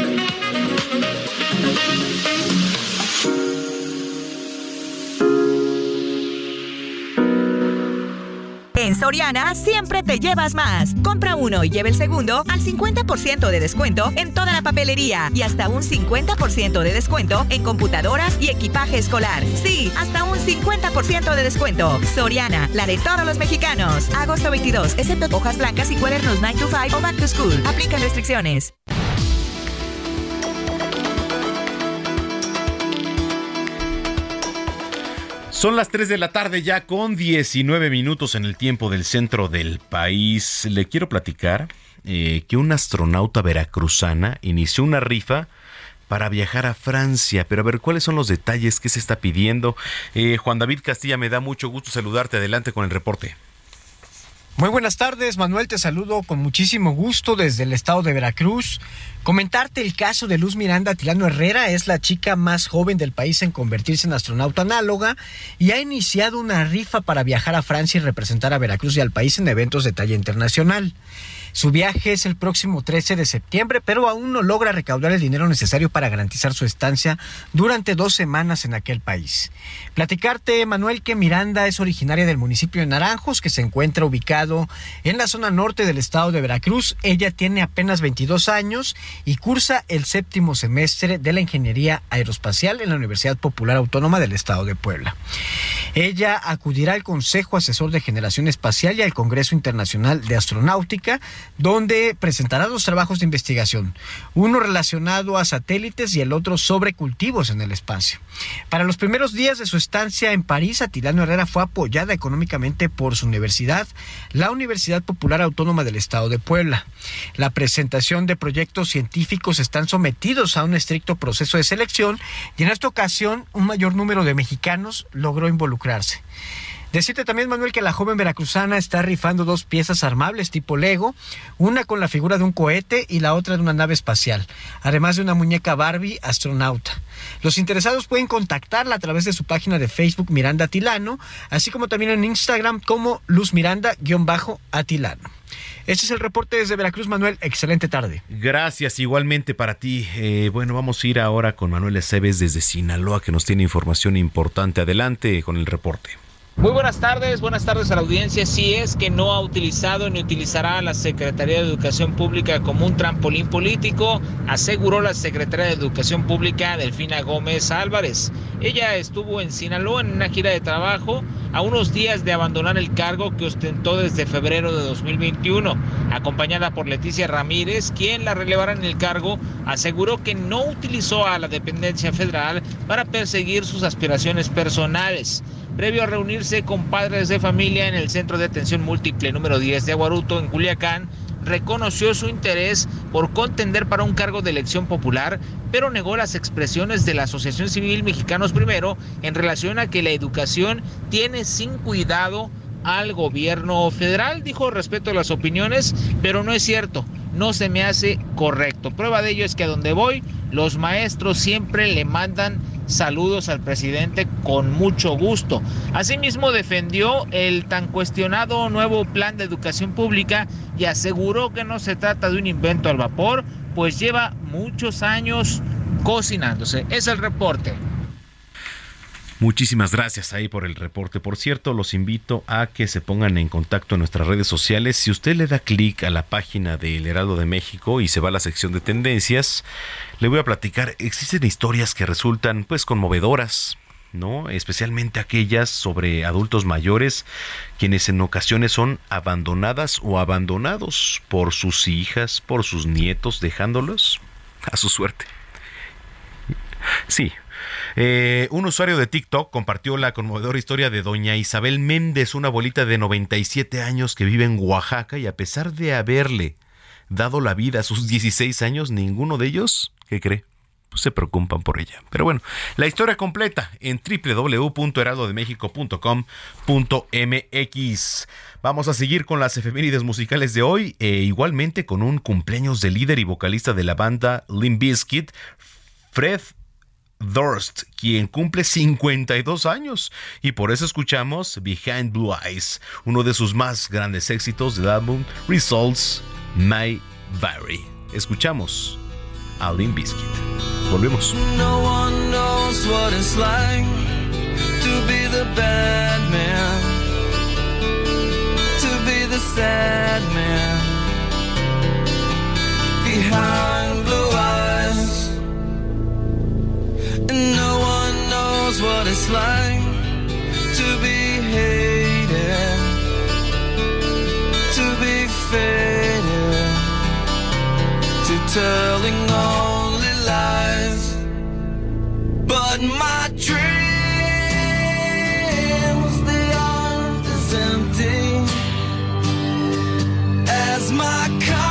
En Soriana siempre te llevas más. Compra uno y lleve el segundo al 50% de descuento en toda la papelería y hasta un 50% de descuento en computadoras y equipaje escolar. Sí, hasta un 50% de descuento. Soriana, la de todos los mexicanos. Agosto 22, excepto hojas blancas y cuadernos 9 to 5 o back to school. Aplican restricciones. Son las 3 de la tarde ya con 19 minutos en el tiempo del centro del país. Le quiero platicar eh, que una astronauta veracruzana inició una rifa para viajar a Francia. Pero a ver, ¿cuáles son los detalles que se está pidiendo? Eh, Juan David Castilla, me da mucho gusto saludarte. Adelante con el reporte. Muy buenas tardes, Manuel. Te saludo con muchísimo gusto desde el estado de Veracruz. Comentarte el caso de Luz Miranda Tilano Herrera, es la chica más joven del país en convertirse en astronauta análoga y ha iniciado una rifa para viajar a Francia y representar a Veracruz y al país en eventos de talla internacional. Su viaje es el próximo 13 de septiembre, pero aún no logra recaudar el dinero necesario para garantizar su estancia durante dos semanas en aquel país. Platicarte, Manuel, que Miranda es originaria del municipio de Naranjos, que se encuentra ubicado en la zona norte del estado de Veracruz. Ella tiene apenas 22 años y cursa el séptimo semestre de la Ingeniería Aeroespacial en la Universidad Popular Autónoma del estado de Puebla. Ella acudirá al Consejo Asesor de Generación Espacial y al Congreso Internacional de Astronáutica, donde presentará dos trabajos de investigación, uno relacionado a satélites y el otro sobre cultivos en el espacio. Para los primeros días de su estancia en París, Atilano Herrera fue apoyada económicamente por su universidad, la Universidad Popular Autónoma del Estado de Puebla. La presentación de proyectos científicos están sometidos a un estricto proceso de selección y en esta ocasión un mayor número de mexicanos logró involucrarse. Decirte también, Manuel, que la joven veracruzana está rifando dos piezas armables tipo Lego, una con la figura de un cohete y la otra de una nave espacial, además de una muñeca Barbie astronauta. Los interesados pueden contactarla a través de su página de Facebook Miranda Tilano, así como también en Instagram como Luz Miranda-Atilano. Este es el reporte desde Veracruz, Manuel. Excelente tarde. Gracias, igualmente para ti. Eh, bueno, vamos a ir ahora con Manuel Aceves desde Sinaloa, que nos tiene información importante. Adelante con el reporte. Muy buenas tardes, buenas tardes a la audiencia. Si es que no ha utilizado ni utilizará a la Secretaría de Educación Pública como un trampolín político, aseguró la Secretaria de Educación Pública Delfina Gómez Álvarez. Ella estuvo en Sinaloa en una gira de trabajo a unos días de abandonar el cargo que ostentó desde febrero de 2021. Acompañada por Leticia Ramírez, quien la relevará en el cargo, aseguró que no utilizó a la dependencia federal para perseguir sus aspiraciones personales previo a reunirse con padres de familia en el Centro de Atención Múltiple número 10 de Aguaruto, en Culiacán, reconoció su interés por contender para un cargo de elección popular, pero negó las expresiones de la Asociación Civil Mexicanos Primero en relación a que la educación tiene sin cuidado al gobierno federal. Dijo respeto a las opiniones, pero no es cierto, no se me hace correcto. Prueba de ello es que a donde voy, los maestros siempre le mandan saludos al presidente con mucho gusto. Asimismo defendió el tan cuestionado nuevo plan de educación pública y aseguró que no se trata de un invento al vapor, pues lleva muchos años cocinándose. Es el reporte. Muchísimas gracias ahí por el reporte. Por cierto, los invito a que se pongan en contacto en nuestras redes sociales. Si usted le da clic a la página del Heraldo de México y se va a la sección de tendencias, le voy a platicar. Existen historias que resultan pues conmovedoras. ¿no? Especialmente aquellas sobre adultos mayores quienes en ocasiones son abandonadas o abandonados por sus hijas, por sus nietos, dejándolos a su suerte. Sí, eh, un usuario de TikTok compartió la conmovedora historia de doña Isabel Méndez, una abuelita de 97 años que vive en Oaxaca y a pesar de haberle dado la vida a sus 16 años, ninguno de ellos, ¿qué cree? Pues se preocupan por ella. Pero bueno, la historia completa en www.heraldodemexico.com.mx. Vamos a seguir con las efemérides musicales de hoy, e igualmente con un cumpleaños de líder y vocalista de la banda Limp Bizkit, Fred Durst, quien cumple 52 años y por eso escuchamos Behind Blue Eyes, uno de sus más grandes éxitos del álbum Results May Vary. Escuchamos a Limp Bizkit. Volvemos. No one knows what it's like to be the bad man, to be the sad man behind And no one knows what it's like to be hated, to be faded, to telling only lies. But my dreams, they aren't as empty as my conscience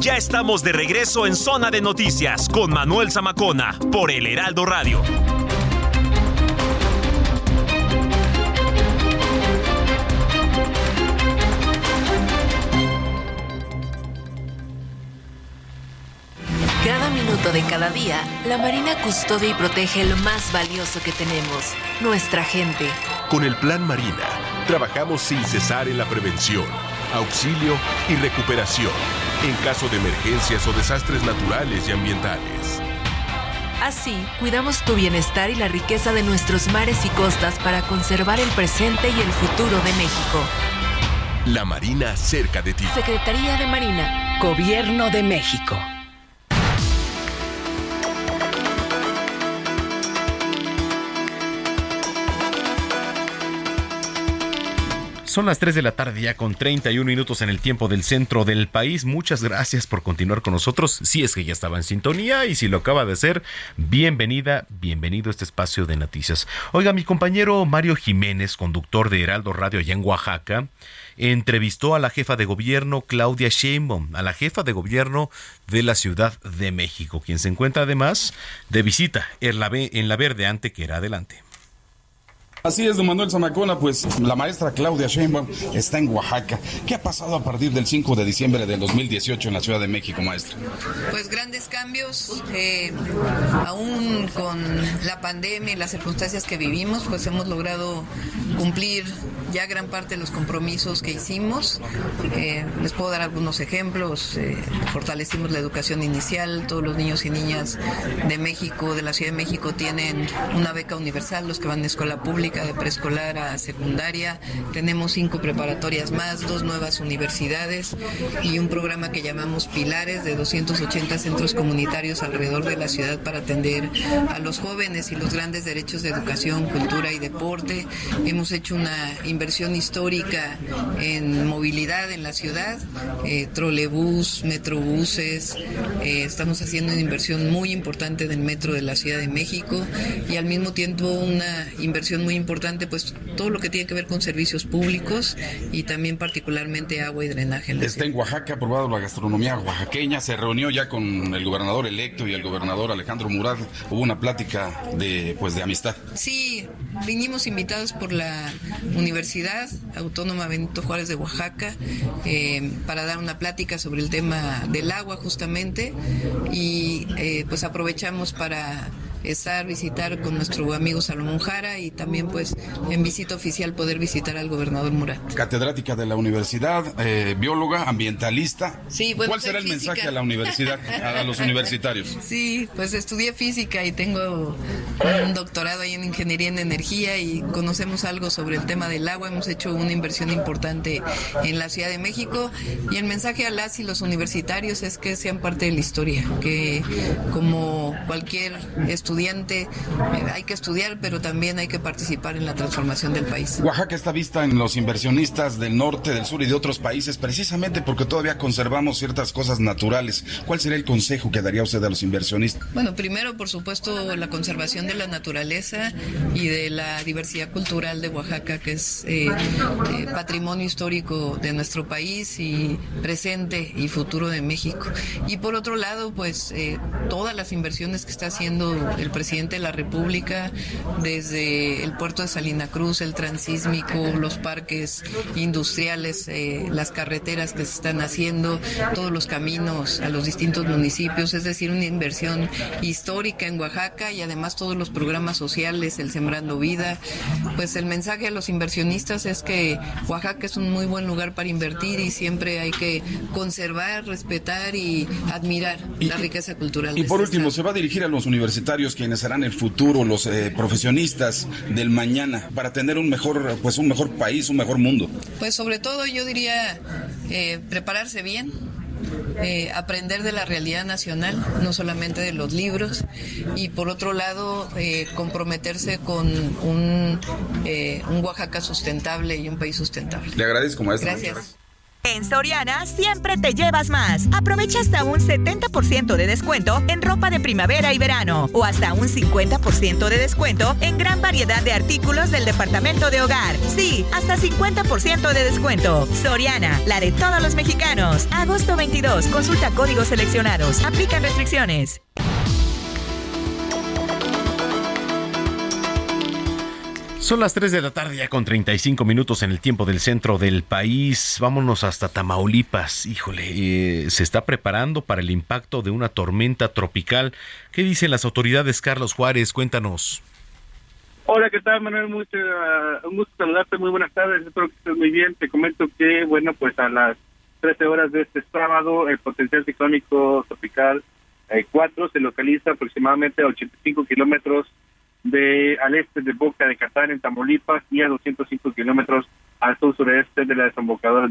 Ya estamos de regreso en Zona de Noticias con Manuel Zamacona por el Heraldo Radio. Cada minuto de cada día, la Marina custodia y protege lo más valioso que tenemos, nuestra gente. Con el Plan Marina, trabajamos sin cesar en la prevención, auxilio y recuperación en caso de emergencias o desastres naturales y ambientales. Así, cuidamos tu bienestar y la riqueza de nuestros mares y costas para conservar el presente y el futuro de México. La Marina cerca de ti. Secretaría de Marina. Gobierno de México. Son las 3 de la tarde ya con 31 minutos en el tiempo del centro del país. Muchas gracias por continuar con nosotros. Si es que ya estaba en sintonía y si lo acaba de hacer, bienvenida, bienvenido a este espacio de noticias. Oiga, mi compañero Mario Jiménez, conductor de Heraldo Radio allá en Oaxaca, entrevistó a la jefa de gobierno Claudia Sheinbaum, a la jefa de gobierno de la Ciudad de México, quien se encuentra además de visita en la, en la verdeante que era adelante. Así es, don Manuel Zamacona, pues la maestra Claudia Sheinbaum está en Oaxaca. ¿Qué ha pasado a partir del 5 de diciembre del 2018 en la Ciudad de México, maestra? Pues grandes cambios, eh, aún con la pandemia y las circunstancias que vivimos, pues hemos logrado cumplir ya gran parte de los compromisos que hicimos. Eh, les puedo dar algunos ejemplos. Eh, fortalecimos la educación inicial, todos los niños y niñas de México, de la Ciudad de México, tienen una beca universal, los que van a escuela pública histórica de preescolar a secundaria. Tenemos cinco preparatorias más, dos nuevas universidades y un programa que llamamos Pilares de 280 centros comunitarios alrededor de la ciudad para atender a los jóvenes y los grandes derechos de educación, cultura y deporte. Hemos hecho una inversión histórica en movilidad en la ciudad, eh, trolebús, metrobuses. Eh, estamos haciendo una inversión muy importante del metro de la Ciudad de México y al mismo tiempo una inversión muy importante, pues todo lo que tiene que ver con servicios públicos y también particularmente agua y drenaje. Está en Oaxaca, aprobado la gastronomía oaxaqueña, se reunió ya con el gobernador electo y el gobernador Alejandro Murat, hubo una plática de pues de amistad. Sí, vinimos invitados por la Universidad Autónoma Benito Juárez de Oaxaca eh, para dar una plática sobre el tema del agua justamente y eh, pues aprovechamos para estar, visitar con nuestro amigo Salomón Jara y también pues en visita oficial poder visitar al gobernador Murat. Catedrática de la universidad, eh, bióloga, ambientalista. Sí, bueno, ¿Cuál será el mensaje a la universidad, a los universitarios? Sí, pues estudié física y tengo un doctorado ahí en ingeniería en energía y conocemos algo sobre el tema del agua. Hemos hecho una inversión importante en la Ciudad de México y el mensaje a las y los universitarios es que sean parte de la historia, que como cualquier estudiante estudiante, eh, hay que estudiar, pero también hay que participar en la transformación del país. Oaxaca está vista en los inversionistas del norte, del sur y de otros países, precisamente porque todavía conservamos ciertas cosas naturales. ¿Cuál sería el consejo que daría usted a los inversionistas? Bueno, primero, por supuesto, la conservación de la naturaleza y de la diversidad cultural de Oaxaca, que es eh, eh, patrimonio histórico de nuestro país y presente y futuro de México. Y por otro lado, pues todas las inversiones que está haciendo el presidente de la República, desde el puerto de Salina Cruz, el transísmico, los parques industriales, eh, las carreteras que se están haciendo, todos los caminos a los distintos municipios, es decir, una inversión histórica en Oaxaca y además todos los programas sociales, el Sembrando Vida. Pues el mensaje a los inversionistas es que Oaxaca es un muy buen lugar para invertir y siempre hay que conservar, respetar y admirar la riqueza cultural. Y por último, se va a dirigir a los universitarios quienes serán el futuro, los eh, profesionistas del mañana, para tener un mejor, pues un mejor país, un mejor mundo? Pues sobre todo yo diría eh, prepararse bien, eh, aprender de la realidad nacional, no solamente de los libros, y por otro lado, comprometerse con un, un Oaxaca sustentable y un país sustentable. Le agradezco, maestra. Gracias. En Soriana siempre te llevas más. Aprovecha hasta un 70% de descuento en ropa de primavera y verano o hasta un 50% de descuento en gran variedad de artículos del departamento de hogar. Sí, hasta 50% de descuento. Soriana, la de todos los mexicanos. Agosto 22, consulta códigos seleccionados. Aplican restricciones. Son las 3 de la tarde ya con 35 minutos en el tiempo del centro del país. Vámonos hasta Tamaulipas. Híjole, eh, se está preparando para el impacto de una tormenta tropical. ¿Qué dicen las autoridades, Carlos Juárez? Cuéntanos. Hola, ¿qué tal, Manuel? Mucho, uh, un gusto saludarte. Muy buenas tardes. Espero que estés muy bien. Te comento que, bueno, pues a las 13 horas de este sábado, el potencial ciclónico tropical 4 se localiza aproximadamente a 85 kilómetros de al este de Boca de Catán en Tamaulipas y a 205 kilómetros al sur sureste de la desembocadura,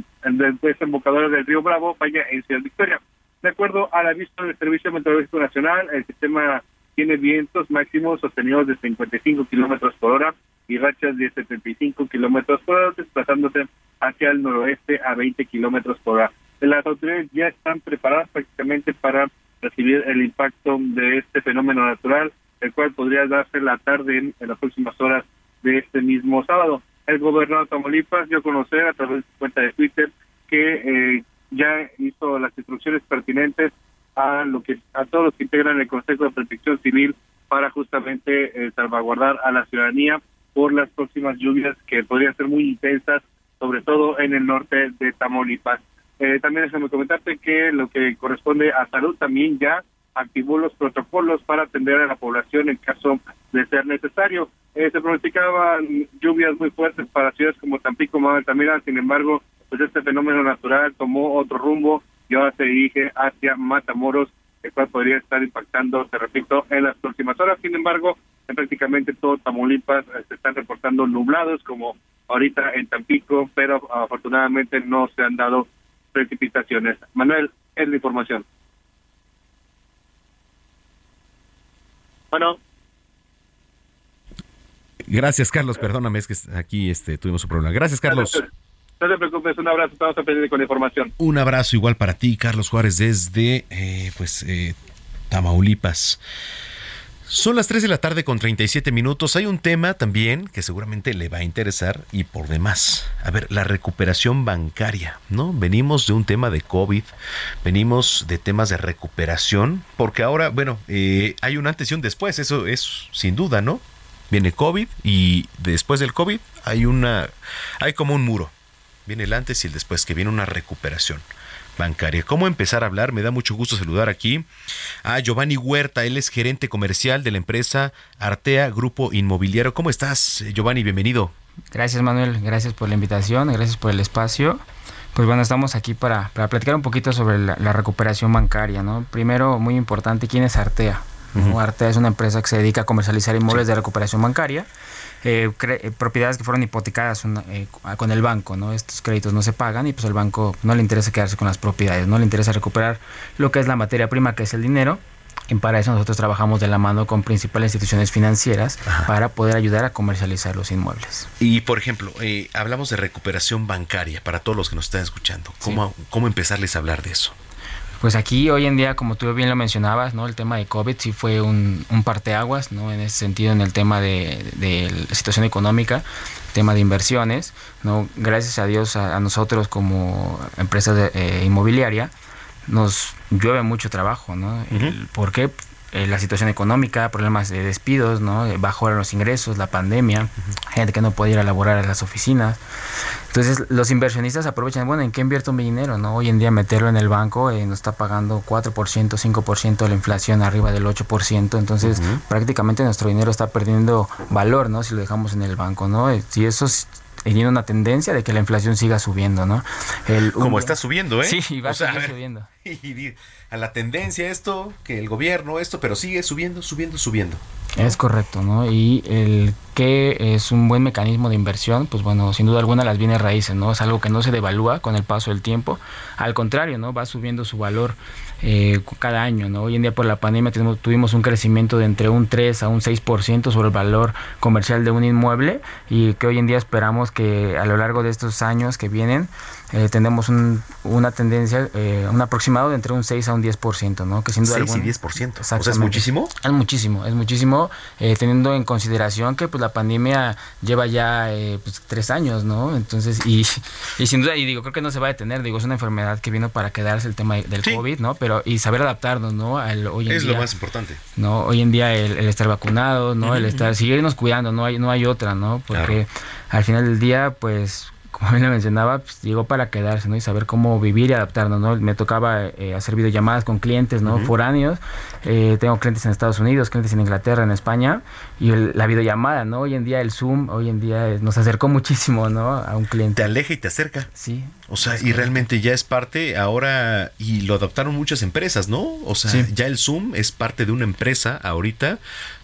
desembocadora del río Bravo, vaya en Ciudad Victoria. De acuerdo al aviso del Servicio Meteorológico Nacional, el sistema tiene vientos máximos sostenidos de 55 kilómetros por hora y rachas de 75 kilómetros por hora, desplazándose hacia el noroeste a 20 kilómetros por hora. Las autoridades ya están preparadas prácticamente para recibir el impacto de este fenómeno natural el cual podría darse la tarde en, las próximas horas de este mismo sábado. El gobernador de Tamaulipas dio a conocer a través de su cuenta de Twitter que eh, ya hizo las instrucciones pertinentes a lo que a todos los que integran el Consejo de Protección Civil para justamente eh, salvaguardar a la ciudadanía por las próximas lluvias que podrían ser muy intensas, sobre todo en el norte de Tamaulipas. Eh, también déjame comentarte que lo que corresponde a salud también ya activó los protocolos para atender a la población en caso de ser necesario. Eh, se pronosticaban lluvias muy fuertes para ciudades como Tampico, Altamira, sin embargo, pues este fenómeno natural tomó otro rumbo y ahora se dirige hacia Matamoros el cual podría estar impactando, te repito, en las próximas horas. Sin embargo, en prácticamente todo Tamaulipas eh, se están reportando nublados, como ahorita en Tampico, pero afortunadamente no se han dado precipitaciones. Manuel, es la información. Bueno. Gracias, Carlos. Perdóname, es que aquí este, tuvimos un problema. Gracias, Carlos. No te preocupes, un abrazo, estamos a pedir con la información. Un abrazo igual para ti, Carlos Juárez, desde eh, pues eh, Tamaulipas. Son las 3 de la tarde con 37 minutos. Hay un tema también que seguramente le va a interesar y por demás. A ver, la recuperación bancaria, ¿no? Venimos de un tema de COVID, venimos de temas de recuperación, porque ahora, bueno, eh, hay un antes y un después, eso es sin duda, ¿no? Viene COVID y después del COVID hay una, hay como un muro. Viene el antes y el después, que viene una recuperación bancaria. ¿Cómo empezar a hablar? Me da mucho gusto saludar aquí a Giovanni Huerta, él es gerente comercial de la empresa Artea Grupo Inmobiliario. ¿Cómo estás, Giovanni? Bienvenido. Gracias, Manuel. Gracias por la invitación, gracias por el espacio. Pues bueno, estamos aquí para, platicar un poquito sobre la, recuperación bancaria, ¿no? Primero, muy importante, ¿quién es Artea? Artea es una empresa que se dedica a comercializar inmuebles de recuperación bancaria. Eh, eh, propiedades que fueron hipotecadas eh, con el banco, ¿no? Estos créditos no se pagan y pues el banco no le interesa quedarse con las propiedades, no le interesa recuperar lo que es la materia prima, que es el dinero. Y para eso nosotros trabajamos de la mano con principales instituciones financieras para poder ayudar a comercializar los inmuebles. Y por ejemplo, hablamos de recuperación bancaria para todos los que nos están escuchando. ¿Cómo, ¿Cómo empezarles a hablar de eso? Pues aquí hoy en día, como tú bien lo mencionabas, ¿no? El tema de COVID sí fue un, un parteaguas, ¿no? En ese sentido, en el tema de, la situación económica, tema de inversiones, ¿no? Gracias a Dios a, nosotros como empresa de, eh, inmobiliaria nos llueve mucho trabajo, ¿no? ¿Por qué? Eh, la situación económica, problemas de despidos, ¿no? bajaron los ingresos, la pandemia, gente que no puede ir a laborar a las oficinas. Entonces los inversionistas aprovechan, bueno, ¿en qué invierto mi dinero? no Hoy en día meterlo en el banco eh, nos está pagando 4%, 5% de la inflación arriba del 8%, entonces prácticamente nuestro dinero está perdiendo valor, ¿no? Si lo dejamos en el banco, ¿no? Eh, si eso tiene una tendencia de que la inflación siga subiendo, ¿no? El, Como está subiendo, ¿eh? Sí, va a seguir subiendo. a la tendencia esto, que el gobierno esto, pero sigue subiendo, subiendo, subiendo. Es correcto, ¿no? Y el que es un buen mecanismo de inversión, pues bueno, sin duda alguna las bienes raíces, ¿no? Es algo que no se devalúa con el paso del tiempo, al contrario, ¿no? Va subiendo su valor eh, cada año, ¿no? Hoy en día por la pandemia tuvimos un crecimiento de entre un 3 a un 6% sobre el valor comercial de un inmueble y que hoy en día esperamos que a lo largo de estos años que vienen eh, tenemos un, una tendencia, eh, un aproximado de entre un 6 a un 10%, ¿no? Que sin duda 6 y 10%. O sea, ¿es muchísimo? Es muchísimo, es muchísimo, eh, teniendo en consideración que pues la pandemia lleva ya eh, pues, tres años, ¿no? Entonces, y, y, sin duda, y digo, creo que no se va a detener, digo, es una enfermedad que vino para quedarse el tema del COVID, ¿no? Pero, y saber adaptarnos, ¿no? Al, hoy en es lo más importante. ¿no? Hoy en día el, estar vacunado, ¿no? El estar, seguirnos cuidando, no hay, no hay otra, ¿no? Porque al final del día, pues como bien le mencionaba, pues, llegó para quedarse, ¿no? Y saber cómo vivir y adaptarnos, ¿no? Me tocaba eh, hacer videollamadas con clientes, ¿no? Foráneos. Eh, tengo clientes en Estados Unidos, clientes en Inglaterra, en España. Y la videollamada, ¿no? Hoy en día el Zoom, hoy en día nos acercó muchísimo, ¿no? A un cliente. Te aleja y te acerca. Sí. O sea, y realmente ya es parte ahora, y lo adoptaron muchas empresas, ¿no? O sea, ya el Zoom es parte de una empresa ahorita.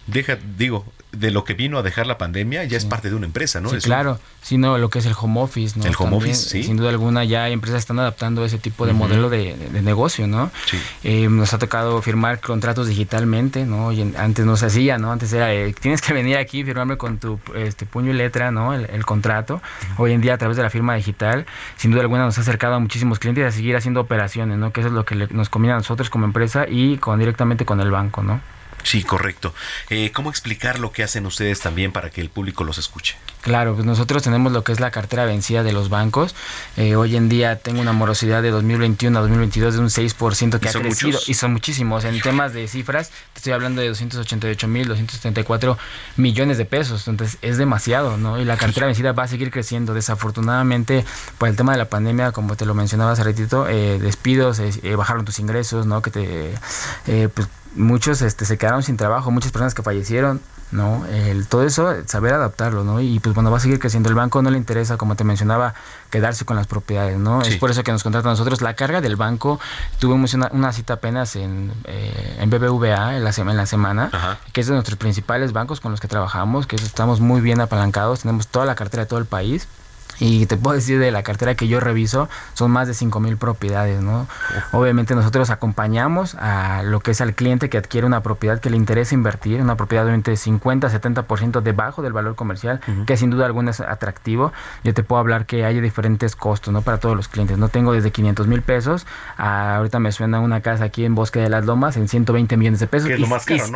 Deja, digo, de lo que vino a dejar la pandemia ya es parte de una empresa, ¿no? Sí, claro, sino lo que es el home office, ¿no? El home office, sí. Sin duda alguna ya hay empresas que están adaptando ese tipo de modelo de, negocio, ¿no? Sí. Eh, nos ha tocado firmar contratos digitalmente, ¿no? Y antes no se hacía, ¿no? Antes era, eh, tienes que venir aquí, firmarme con tu este, puño y letra, ¿no? El, contrato. Hoy en día a través de la firma digital, sin duda alguna nos ha acercado a muchísimos clientes a seguir haciendo operaciones, ¿no? Que eso es lo que nos conviene a nosotros como empresa y con directamente con el banco, ¿no? Sí, correcto. Eh, ¿Cómo explicar lo que hacen ustedes también para que el público los escuche? Claro, pues nosotros tenemos lo que es la cartera vencida de los bancos. Eh, hoy en día tengo una morosidad de 2021 a 2022 de un 6% que ha crecido. Y son muchísimos. En temas de cifras, te estoy hablando de 288 mil, 274 millones de pesos. Entonces es demasiado, ¿no? Y la cartera vencida va a seguir creciendo. Desafortunadamente, por el tema de la pandemia, como te lo mencionaba hace ratito, eh, despidos, bajaron tus ingresos, ¿no? Que te... pues muchos este, se quedaron sin trabajo, muchas personas que fallecieron ¿no? El, todo eso, saber adaptarlo, ¿no? Y pues bueno, va a seguir creciendo. El banco no le interesa, como te mencionaba, quedarse con las propiedades, ¿no? Es por eso que nos contrata a nosotros. La carga del banco, tuvimos una, una cita apenas en, eh, en BBVA en la, en la semana, que es de nuestros principales bancos con los que trabajamos, que estamos muy bien apalancados, tenemos toda la cartera de todo el país y te puedo decir de la cartera que yo reviso, son más de 5 mil propiedades, ¿no? Obviamente nosotros acompañamos a lo que es al cliente que adquiere una propiedad que le interesa invertir, una propiedad de 50, 70% debajo del valor comercial, que sin duda alguna es atractivo. Yo te puedo hablar que hay diferentes costos, ¿no? Para todos los clientes. No tengo desde 500 mil pesos, a, ahorita me suena una casa aquí en Bosque de las Lomas en 120 millones de pesos.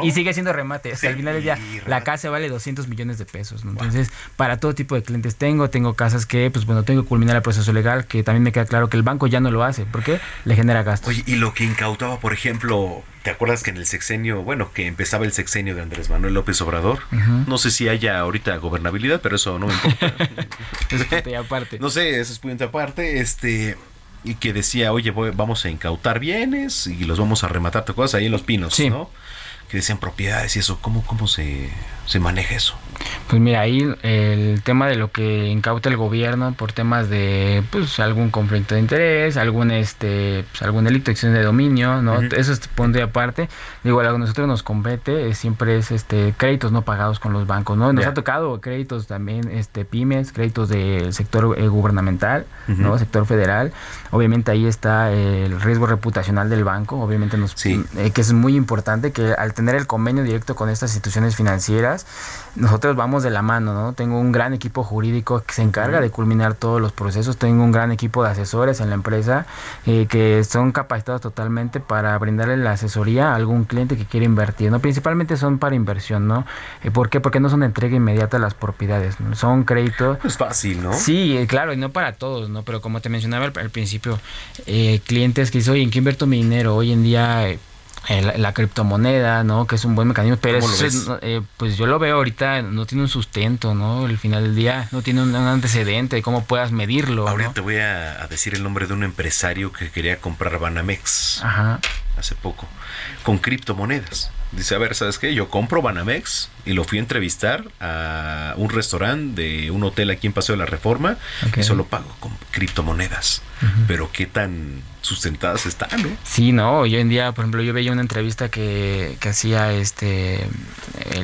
y, sigue siendo remate. al final del día, la casa vale 200 millones de pesos, ¿no? Entonces, para todo tipo de clientes tengo, tengo casas que, pues bueno, tengo que culminar el proceso legal, que también me queda claro que el banco ya no lo hace, porque le genera gastos. Oye, y lo que incautaba, por ejemplo, ¿te acuerdas que en el sexenio, bueno, que empezaba el sexenio de Andrés Manuel López Obrador? No sé si haya ahorita gobernabilidad, pero eso no me importa. es aparte. No sé, eso es punto aparte, este y que decía, oye, vamos a incautar bienes y los vamos a rematar, ¿te acuerdas? Ahí en Los Pinos, ¿no? Que decían propiedades y eso, ¿cómo, cómo se, se maneja eso? Pues mira, ahí el tema de lo que incauta el gobierno por temas de pues algún conflicto de interés, algún este pues, algún delito de de dominio, ¿no? Eso es punto aparte. Digo, a nosotros nos compete siempre es este créditos no pagados con los bancos, ¿no? Nos ha tocado créditos también este pymes, créditos del sector eh, gubernamental, ¿no? Sector federal. Obviamente ahí está el riesgo reputacional del banco, obviamente nos eh, que es muy importante que al tener el convenio directo con estas instituciones financieras nosotros vamos de la mano, ¿no? Tengo un gran equipo jurídico que se encarga de culminar todos los procesos, tengo un gran equipo de asesores en la empresa eh, que son capacitados totalmente para brindarle la asesoría a algún cliente que quiere invertir, ¿no? Principalmente son para inversión, ¿no? Eh, ¿Por qué? Porque no son de entrega inmediata las propiedades, son créditos. Es fácil, ¿no? Sí, eh, claro, y no para todos, ¿no? Pero como te mencionaba al, principio, clientes que dicen, oye, ¿en qué invierto mi dinero? Hoy en día la, criptomoneda, ¿no? Que es un buen mecanismo, pero eh, pues yo lo veo ahorita, no tiene un sustento, ¿no? El final del día no tiene un, antecedente de cómo puedas medirlo. Ahorita te voy a, decir el nombre de un empresario que quería comprar Banamex hace poco, con criptomonedas. Dice, a ver, ¿sabes qué? Yo compro Banamex y lo fui a entrevistar a un restaurante de un hotel aquí en Paseo de la Reforma y solo pago con criptomonedas. Pero qué tan sustentadas están, ¿no? Sí, no, hoy en día, por ejemplo, yo veía una entrevista que, que hacía este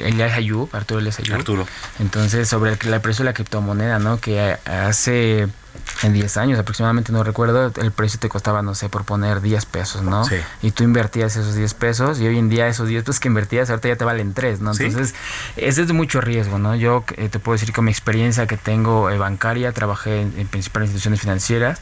Elias Ayub, Arturo Elias Ayub. Arturo. Entonces, sobre el, el precio de la criptomoneda, ¿no? Que hace en 10 años aproximadamente, no recuerdo, el precio te costaba, no sé, por poner 10 pesos, ¿no? Sí. Y tú invertías esos 10 pesos y hoy en día esos 10 pesos que invertías ahorita ya te valen 3, ¿no? Entonces, ese es de mucho riesgo, ¿no? Yo eh, te puedo decir con mi experiencia que tengo eh, bancaria, trabajé en, principales instituciones financieras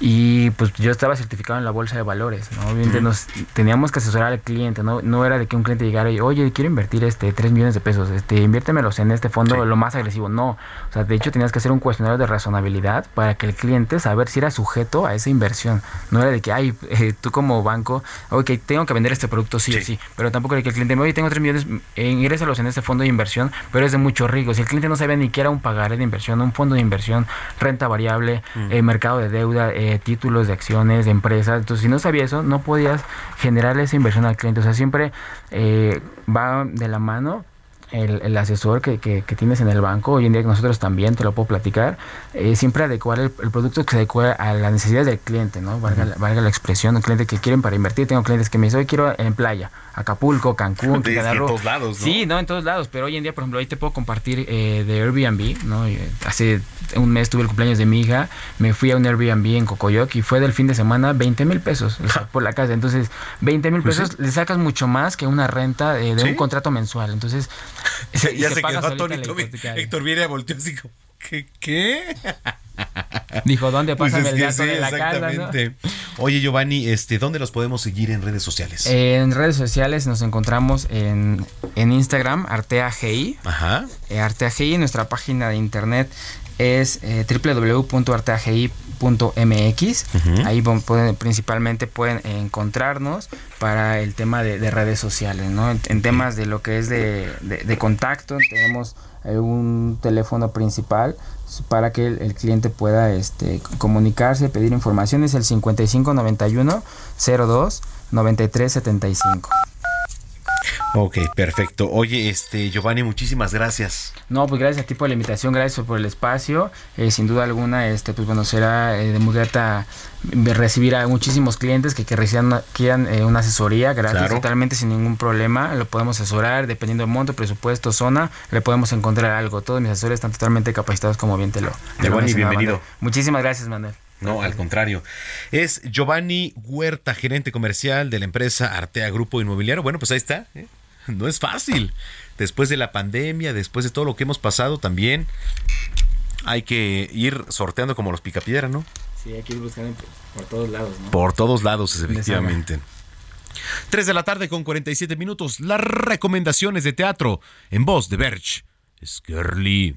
y pues yo estaba certificado en la bolsa de valores, ¿no? Obviamente nos teníamos que asesorar al cliente, ¿no? No era de que un cliente llegara y, oye, quiero invertir este 3 millones de pesos, este, inviértemelos en este fondo lo más agresivo. No, sea, de hecho tenías que hacer un cuestionario de razonabilidad para que el cliente saber si era sujeto a esa inversión. No era de que, ay, eh, tú como banco, ok, tengo que vender este producto sí, o sí, pero tampoco era que el cliente me, oye, tengo 3 millones, eh, ingrésalos en este fondo de inversión, pero es de mucho riesgo. Si el cliente no sabe ni siquiera un pagaré de inversión, un fondo de inversión, renta variable, mm. eh, mercado de deuda, títulos de acciones, de empresas, entonces si no sabía eso, no podías generar esa inversión al cliente. O sea, siempre va de la mano el, asesor que, que, tienes en el banco, hoy en día nosotros también te lo puedo platicar, eh, siempre adecuar el, producto que se adecue a las necesidades del cliente, ¿no? Valga, valga la expresión, un cliente que quieren para invertir, tengo clientes que me dicen, hoy quiero en playa, Acapulco, Cancún, En todos lados, ¿no? Sí, no, en todos lados, pero hoy en día, por ejemplo, ahí te puedo compartir eh, de Airbnb, ¿no? Eh, hace un mes tuve el cumpleaños de mi hija, me fui a un Airbnb en Cocoyoc y fue del fin de semana 20 mil pesos por la casa. Entonces, 20 mil pues pesos le sacas mucho más que una renta de un contrato mensual. Entonces, ya se, quedó atónito. Héctor Viera volteó así como, ¿qué? ¿Qué? Dijo, ¿dónde pasa pues el gato de la exactamente. Oye, Giovanni, este, ¿dónde los podemos seguir en redes sociales? en redes sociales nos encontramos en, en Instagram, ArteaGI. Ajá. Eh, ArteaGI, nuestra página de internet es eh, www.arteagi.mx. Ahí pueden, principalmente pueden encontrarnos para el tema de, redes sociales, ¿no? En, temas de lo que es de, de contacto, tenemos eh, un teléfono principal para que el, cliente pueda este, comunicarse, pedir información, es el 5591 02 9375. Ok, perfecto. Oye, este Giovanni, muchísimas gracias. No, pues gracias a ti por la invitación, gracias por el espacio. Eh, sin duda alguna, este, pues bueno, será eh, de muy grata recibir a muchísimos clientes que, que reciban, quieran eh, una asesoría gratis, totalmente sin ningún problema. Lo podemos asesorar, dependiendo del monto, presupuesto, zona, le podemos encontrar algo. Todos mis asesores están totalmente capacitados, como bien te lo. Giovanni, bienvenido. Muchísimas gracias, Manuel. No, al contrario. Es Giovanni Huerta, gerente comercial de la empresa Artea Grupo Inmobiliario. Bueno, pues ahí está. ¿eh? No es fácil. Después de la pandemia, después de todo lo que hemos pasado, también hay que ir sorteando como los picapiedra, ¿no? Sí, hay que ir buscando por todos lados, ¿no? Por todos lados, efectivamente. 3 de la tarde con 47 minutos. Las recomendaciones de teatro en voz de Berch. Skerly.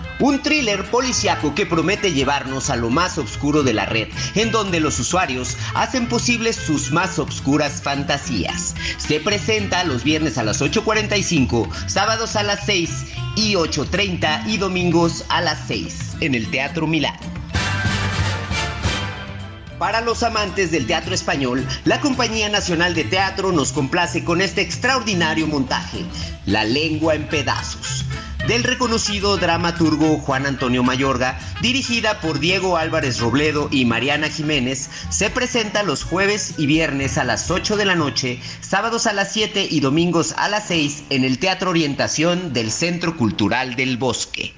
un thriller policiaco que promete llevarnos a lo más oscuro de la red, en donde los usuarios hacen posibles sus más oscuras fantasías. Se presenta los viernes a las 8.45, sábados a las 6 y 8.30 y domingos a las 6 en el Teatro Milán. Para los amantes del teatro español, la Compañía Nacional de Teatro nos complace con este extraordinario montaje, La lengua en pedazos, del reconocido dramaturgo Juan Antonio Mayorga, dirigida por Diego Álvarez Robledo y Mariana Jiménez, se presenta los jueves y viernes a las 8 de la noche, sábados a las 7 y domingos a las 6 en el Teatro Orientación del Centro Cultural del Bosque.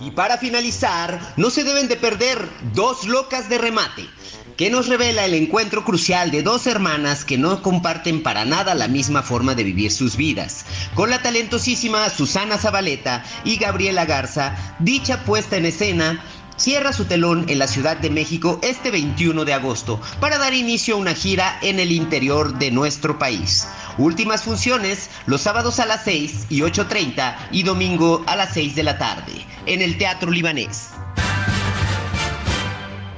Y para finalizar, no se deben de perder Dos Locas de Remate, que nos revela el encuentro crucial de dos hermanas que no comparten para nada la misma forma de vivir sus vidas. Con la talentosísima Susana Zabaleta y Gabriela Garza, dicha puesta en escena cierra su telón en la Ciudad de México este 21 de agosto para dar inicio a una gira en el interior de nuestro país. Últimas funciones los sábados a las 6 y 8.30 y domingo a las 6 de la tarde en el Teatro Libanés.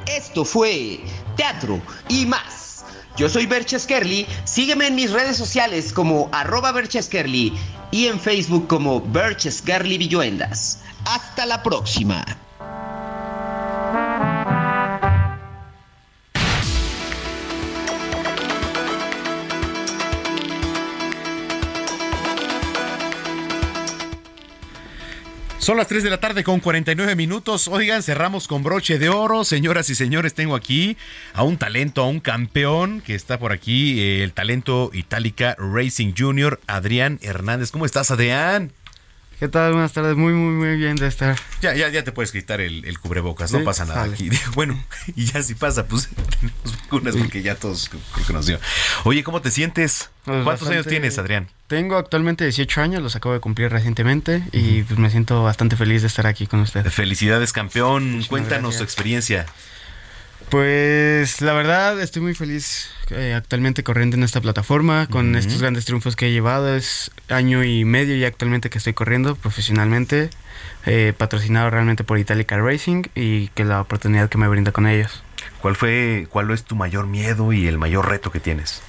Esto fue Teatro y más. Yo soy Berches Kerly, sígueme en mis redes sociales como arroba Berches y en Facebook como Berches Kerly Villuendas. Hasta la próxima. Son las 3 de la tarde con 49 minutos. Oigan, cerramos con broche de oro. Señoras y señores, tengo aquí a un talento, a un campeón que está por aquí, eh, el talento Itálica Racing Junior, Adrián Hernández. ¿Cómo estás, Adrián? ¿Qué tal? Buenas tardes, muy, muy, muy bien de estar. Ya, ya, ya te puedes quitar el, cubrebocas, no pasa nada aquí. Bueno, y ya si pasa, pues tenemos vacunas porque ya todos creo que nos dio. Oye, ¿cómo te sientes? Pues ¿Cuántos años tienes, Adrián? Tengo actualmente 18 años, los acabo de cumplir recientemente y pues me siento bastante feliz de estar aquí con usted. Felicidades, campeón. Cuéntanos tu experiencia. Pues la verdad estoy muy feliz eh, actualmente corriendo en esta plataforma con estos grandes triunfos que he llevado. Es año y medio ya actualmente que estoy corriendo profesionalmente, eh, patrocinado realmente por Italica Racing y que la oportunidad que me brinda con ellos. ¿Cuál fue, cuál es tu mayor miedo y el mayor reto que tienes?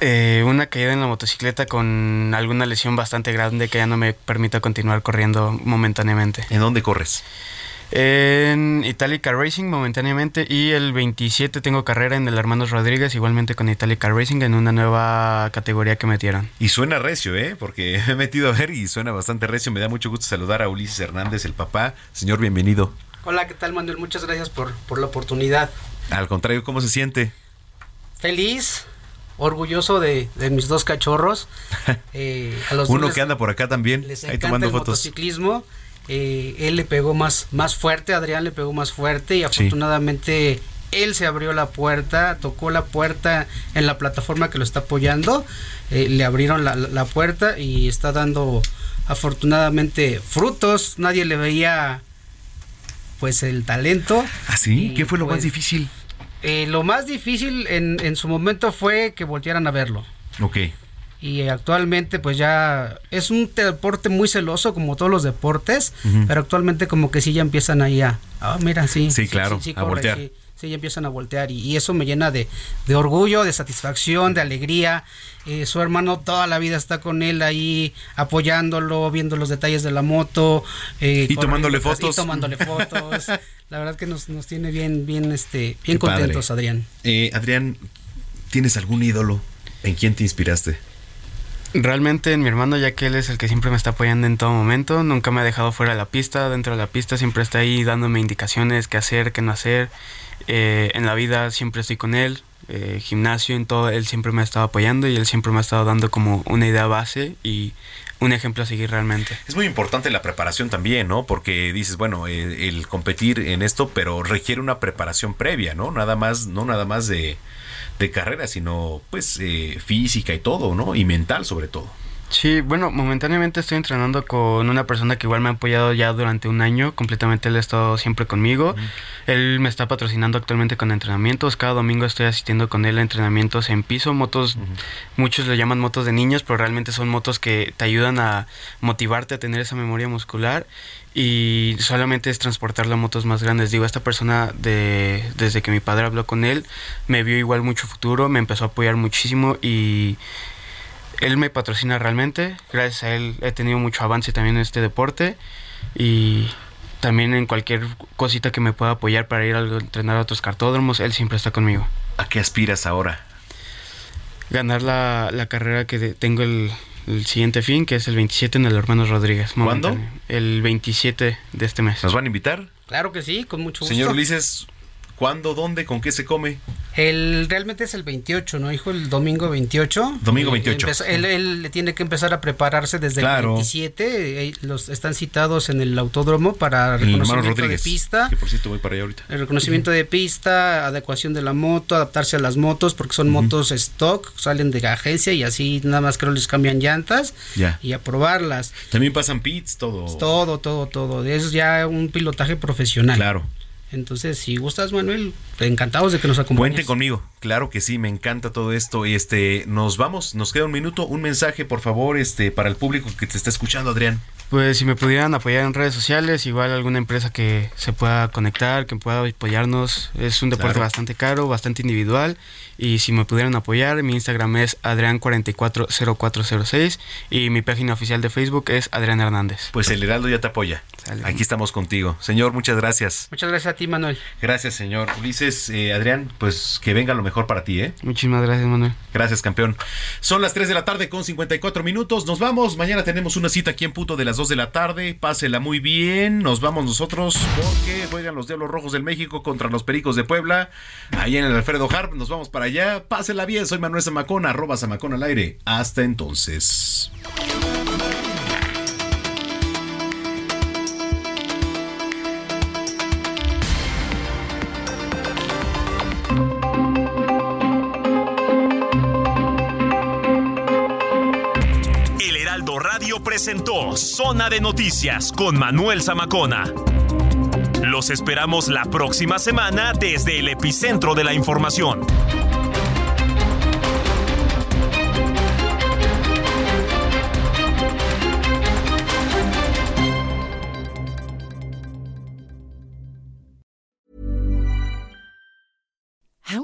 Eh, una caída en la motocicleta con alguna lesión bastante grande que ya no me permita continuar corriendo momentáneamente. ¿En dónde corres? En Italica Racing momentáneamente y el 27 tengo carrera en el Hermanos Rodríguez igualmente con Italica Racing en una nueva categoría que metieron. Y suena recio, ¿eh? Porque me he metido a ver y suena bastante recio. Me da mucho gusto saludar a Ulises Hernández, el papá. Señor, bienvenido. Hola, ¿qué tal Manuel? Muchas gracias por, por la oportunidad. Al contrario, ¿cómo se siente? Feliz, orgulloso de, mis dos cachorros. Eh, a los Uno que anda por acá también, ahí tomando el fotos. Motociclismo eh, él le pegó más, más fuerte, Adrián le pegó más fuerte y afortunadamente él se abrió la puerta, tocó la puerta en la plataforma que lo está apoyando, eh, le abrieron la, puerta y está dando afortunadamente frutos, nadie le veía pues el talento. ¿Así? ¿Ah, ¿Qué fue lo más pues, difícil? Eh, lo más difícil en, en, su momento fue que voltearan a verlo. Ok. Y actualmente pues ya es un deporte muy celoso como todos los deportes, pero actualmente como que sí ya empiezan ahí a, ah, mira, sí. Sí, claro, a voltear. Sí, ya empiezan a voltear y, eso me llena de, de, orgullo, de satisfacción, de alegría. Eh, su hermano toda la vida está con él ahí apoyándolo, viendo los detalles de la moto. Eh, y tomándole fotos. Y tomándole fotos. la verdad que nos, nos tiene bien, bien, este, bien contentos, Adrián. Eh, Adrián, ¿tienes algún ídolo? ¿En quién te inspiraste? Realmente en mi hermano, ya que él es el que siempre me está apoyando en todo momento, nunca me ha dejado fuera de la pista, dentro de la pista siempre está ahí dándome indicaciones, qué hacer, qué no hacer. Eh, en la vida siempre estoy con él, eh, gimnasio, en todo, él siempre me ha estado apoyando y él siempre me ha estado dando como una idea base y un ejemplo a seguir realmente. Es muy importante la preparación también, ¿no? Porque dices, bueno, el, el competir en esto, pero requiere una preparación previa, ¿no? Nada más, no nada más de de carrera, sino pues eh, física y todo, ¿no? Y mental sobre todo. Sí, bueno, momentáneamente estoy entrenando con una persona que igual me ha apoyado ya durante un año, completamente él ha estado siempre conmigo. Él me está patrocinando actualmente con entrenamientos, cada domingo estoy asistiendo con él a entrenamientos en piso, motos, muchos le llaman motos de niños, pero realmente son motos que te ayudan a motivarte a tener esa memoria muscular y solamente es transportar las motos más grandes. Digo, esta persona de, desde que mi padre habló con él, me vio igual mucho futuro, me empezó a apoyar muchísimo y él me patrocina realmente. Gracias a él he tenido mucho avance también en este deporte y también en cualquier cosita que me pueda apoyar para ir a entrenar a otros cartódromos, él siempre está conmigo. ¿A qué aspiras ahora? Ganar la, la carrera que tengo el, el siguiente fin, que es el 27 en el Hermanos Rodríguez. ¿Cuándo? El 27 de este mes. ¿Nos van a invitar? Claro que sí, con mucho gusto. Señor Ulises, ¿Cuándo? ¿Dónde? ¿Con qué se come? El, realmente es el 28, ¿no, hijo? El domingo 28. Domingo 28. él, él, tiene que empezar a prepararse desde el 27. Eh, los, están citados en el autódromo para reconocimiento de pista. Que por cierto voy para allá ahorita. El reconocimiento de pista, adecuación de la moto, adaptarse a las motos, porque son motos stock, salen de agencia y así nada más creo les cambian llantas ya. y a probarlas. También pasan pits, todo. Todo, todo, todo. Es ya un pilotaje profesional. Claro. Entonces, si gustas, Manuel, encantados de que nos acompañes. Cuente conmigo. Claro que sí, me encanta todo esto. Este, nos vamos, nos queda un minuto, un mensaje, por favor, este, para el público que te está escuchando, Adrián. Pues si me pudieran apoyar en redes sociales, igual alguna empresa que se pueda conectar, que pueda apoyarnos. Es un deporte bastante caro, bastante individual. Y si me pudieran apoyar, mi Instagram es Adrián440406 y mi página oficial de Facebook es Adrián Hernández. Pues el Heraldo ya te apoya. Aquí estamos contigo. Señor, muchas gracias. Muchas gracias a ti, Manuel. Gracias, señor. Ulises, eh, Adrián, pues que venga lo mejor para ti, ¿eh? Muchísimas gracias, Manuel. Gracias, campeón. Son las 3 de la tarde con 54 minutos. Nos vamos. Mañana tenemos una cita aquí en Puto de las 2 de la tarde. Pásela muy bien. Nos vamos nosotros porque juegan los Diablos Rojos del México contra los Pericos de Puebla. Ahí en el Alfredo Harp. Nos vamos para allá. Pásela bien. Soy Manuel Zamacona, arroba Zamacona al aire. Hasta entonces. presentó Zona de Noticias con Manuel Zamacona. Los esperamos la próxima semana desde el epicentro de la información.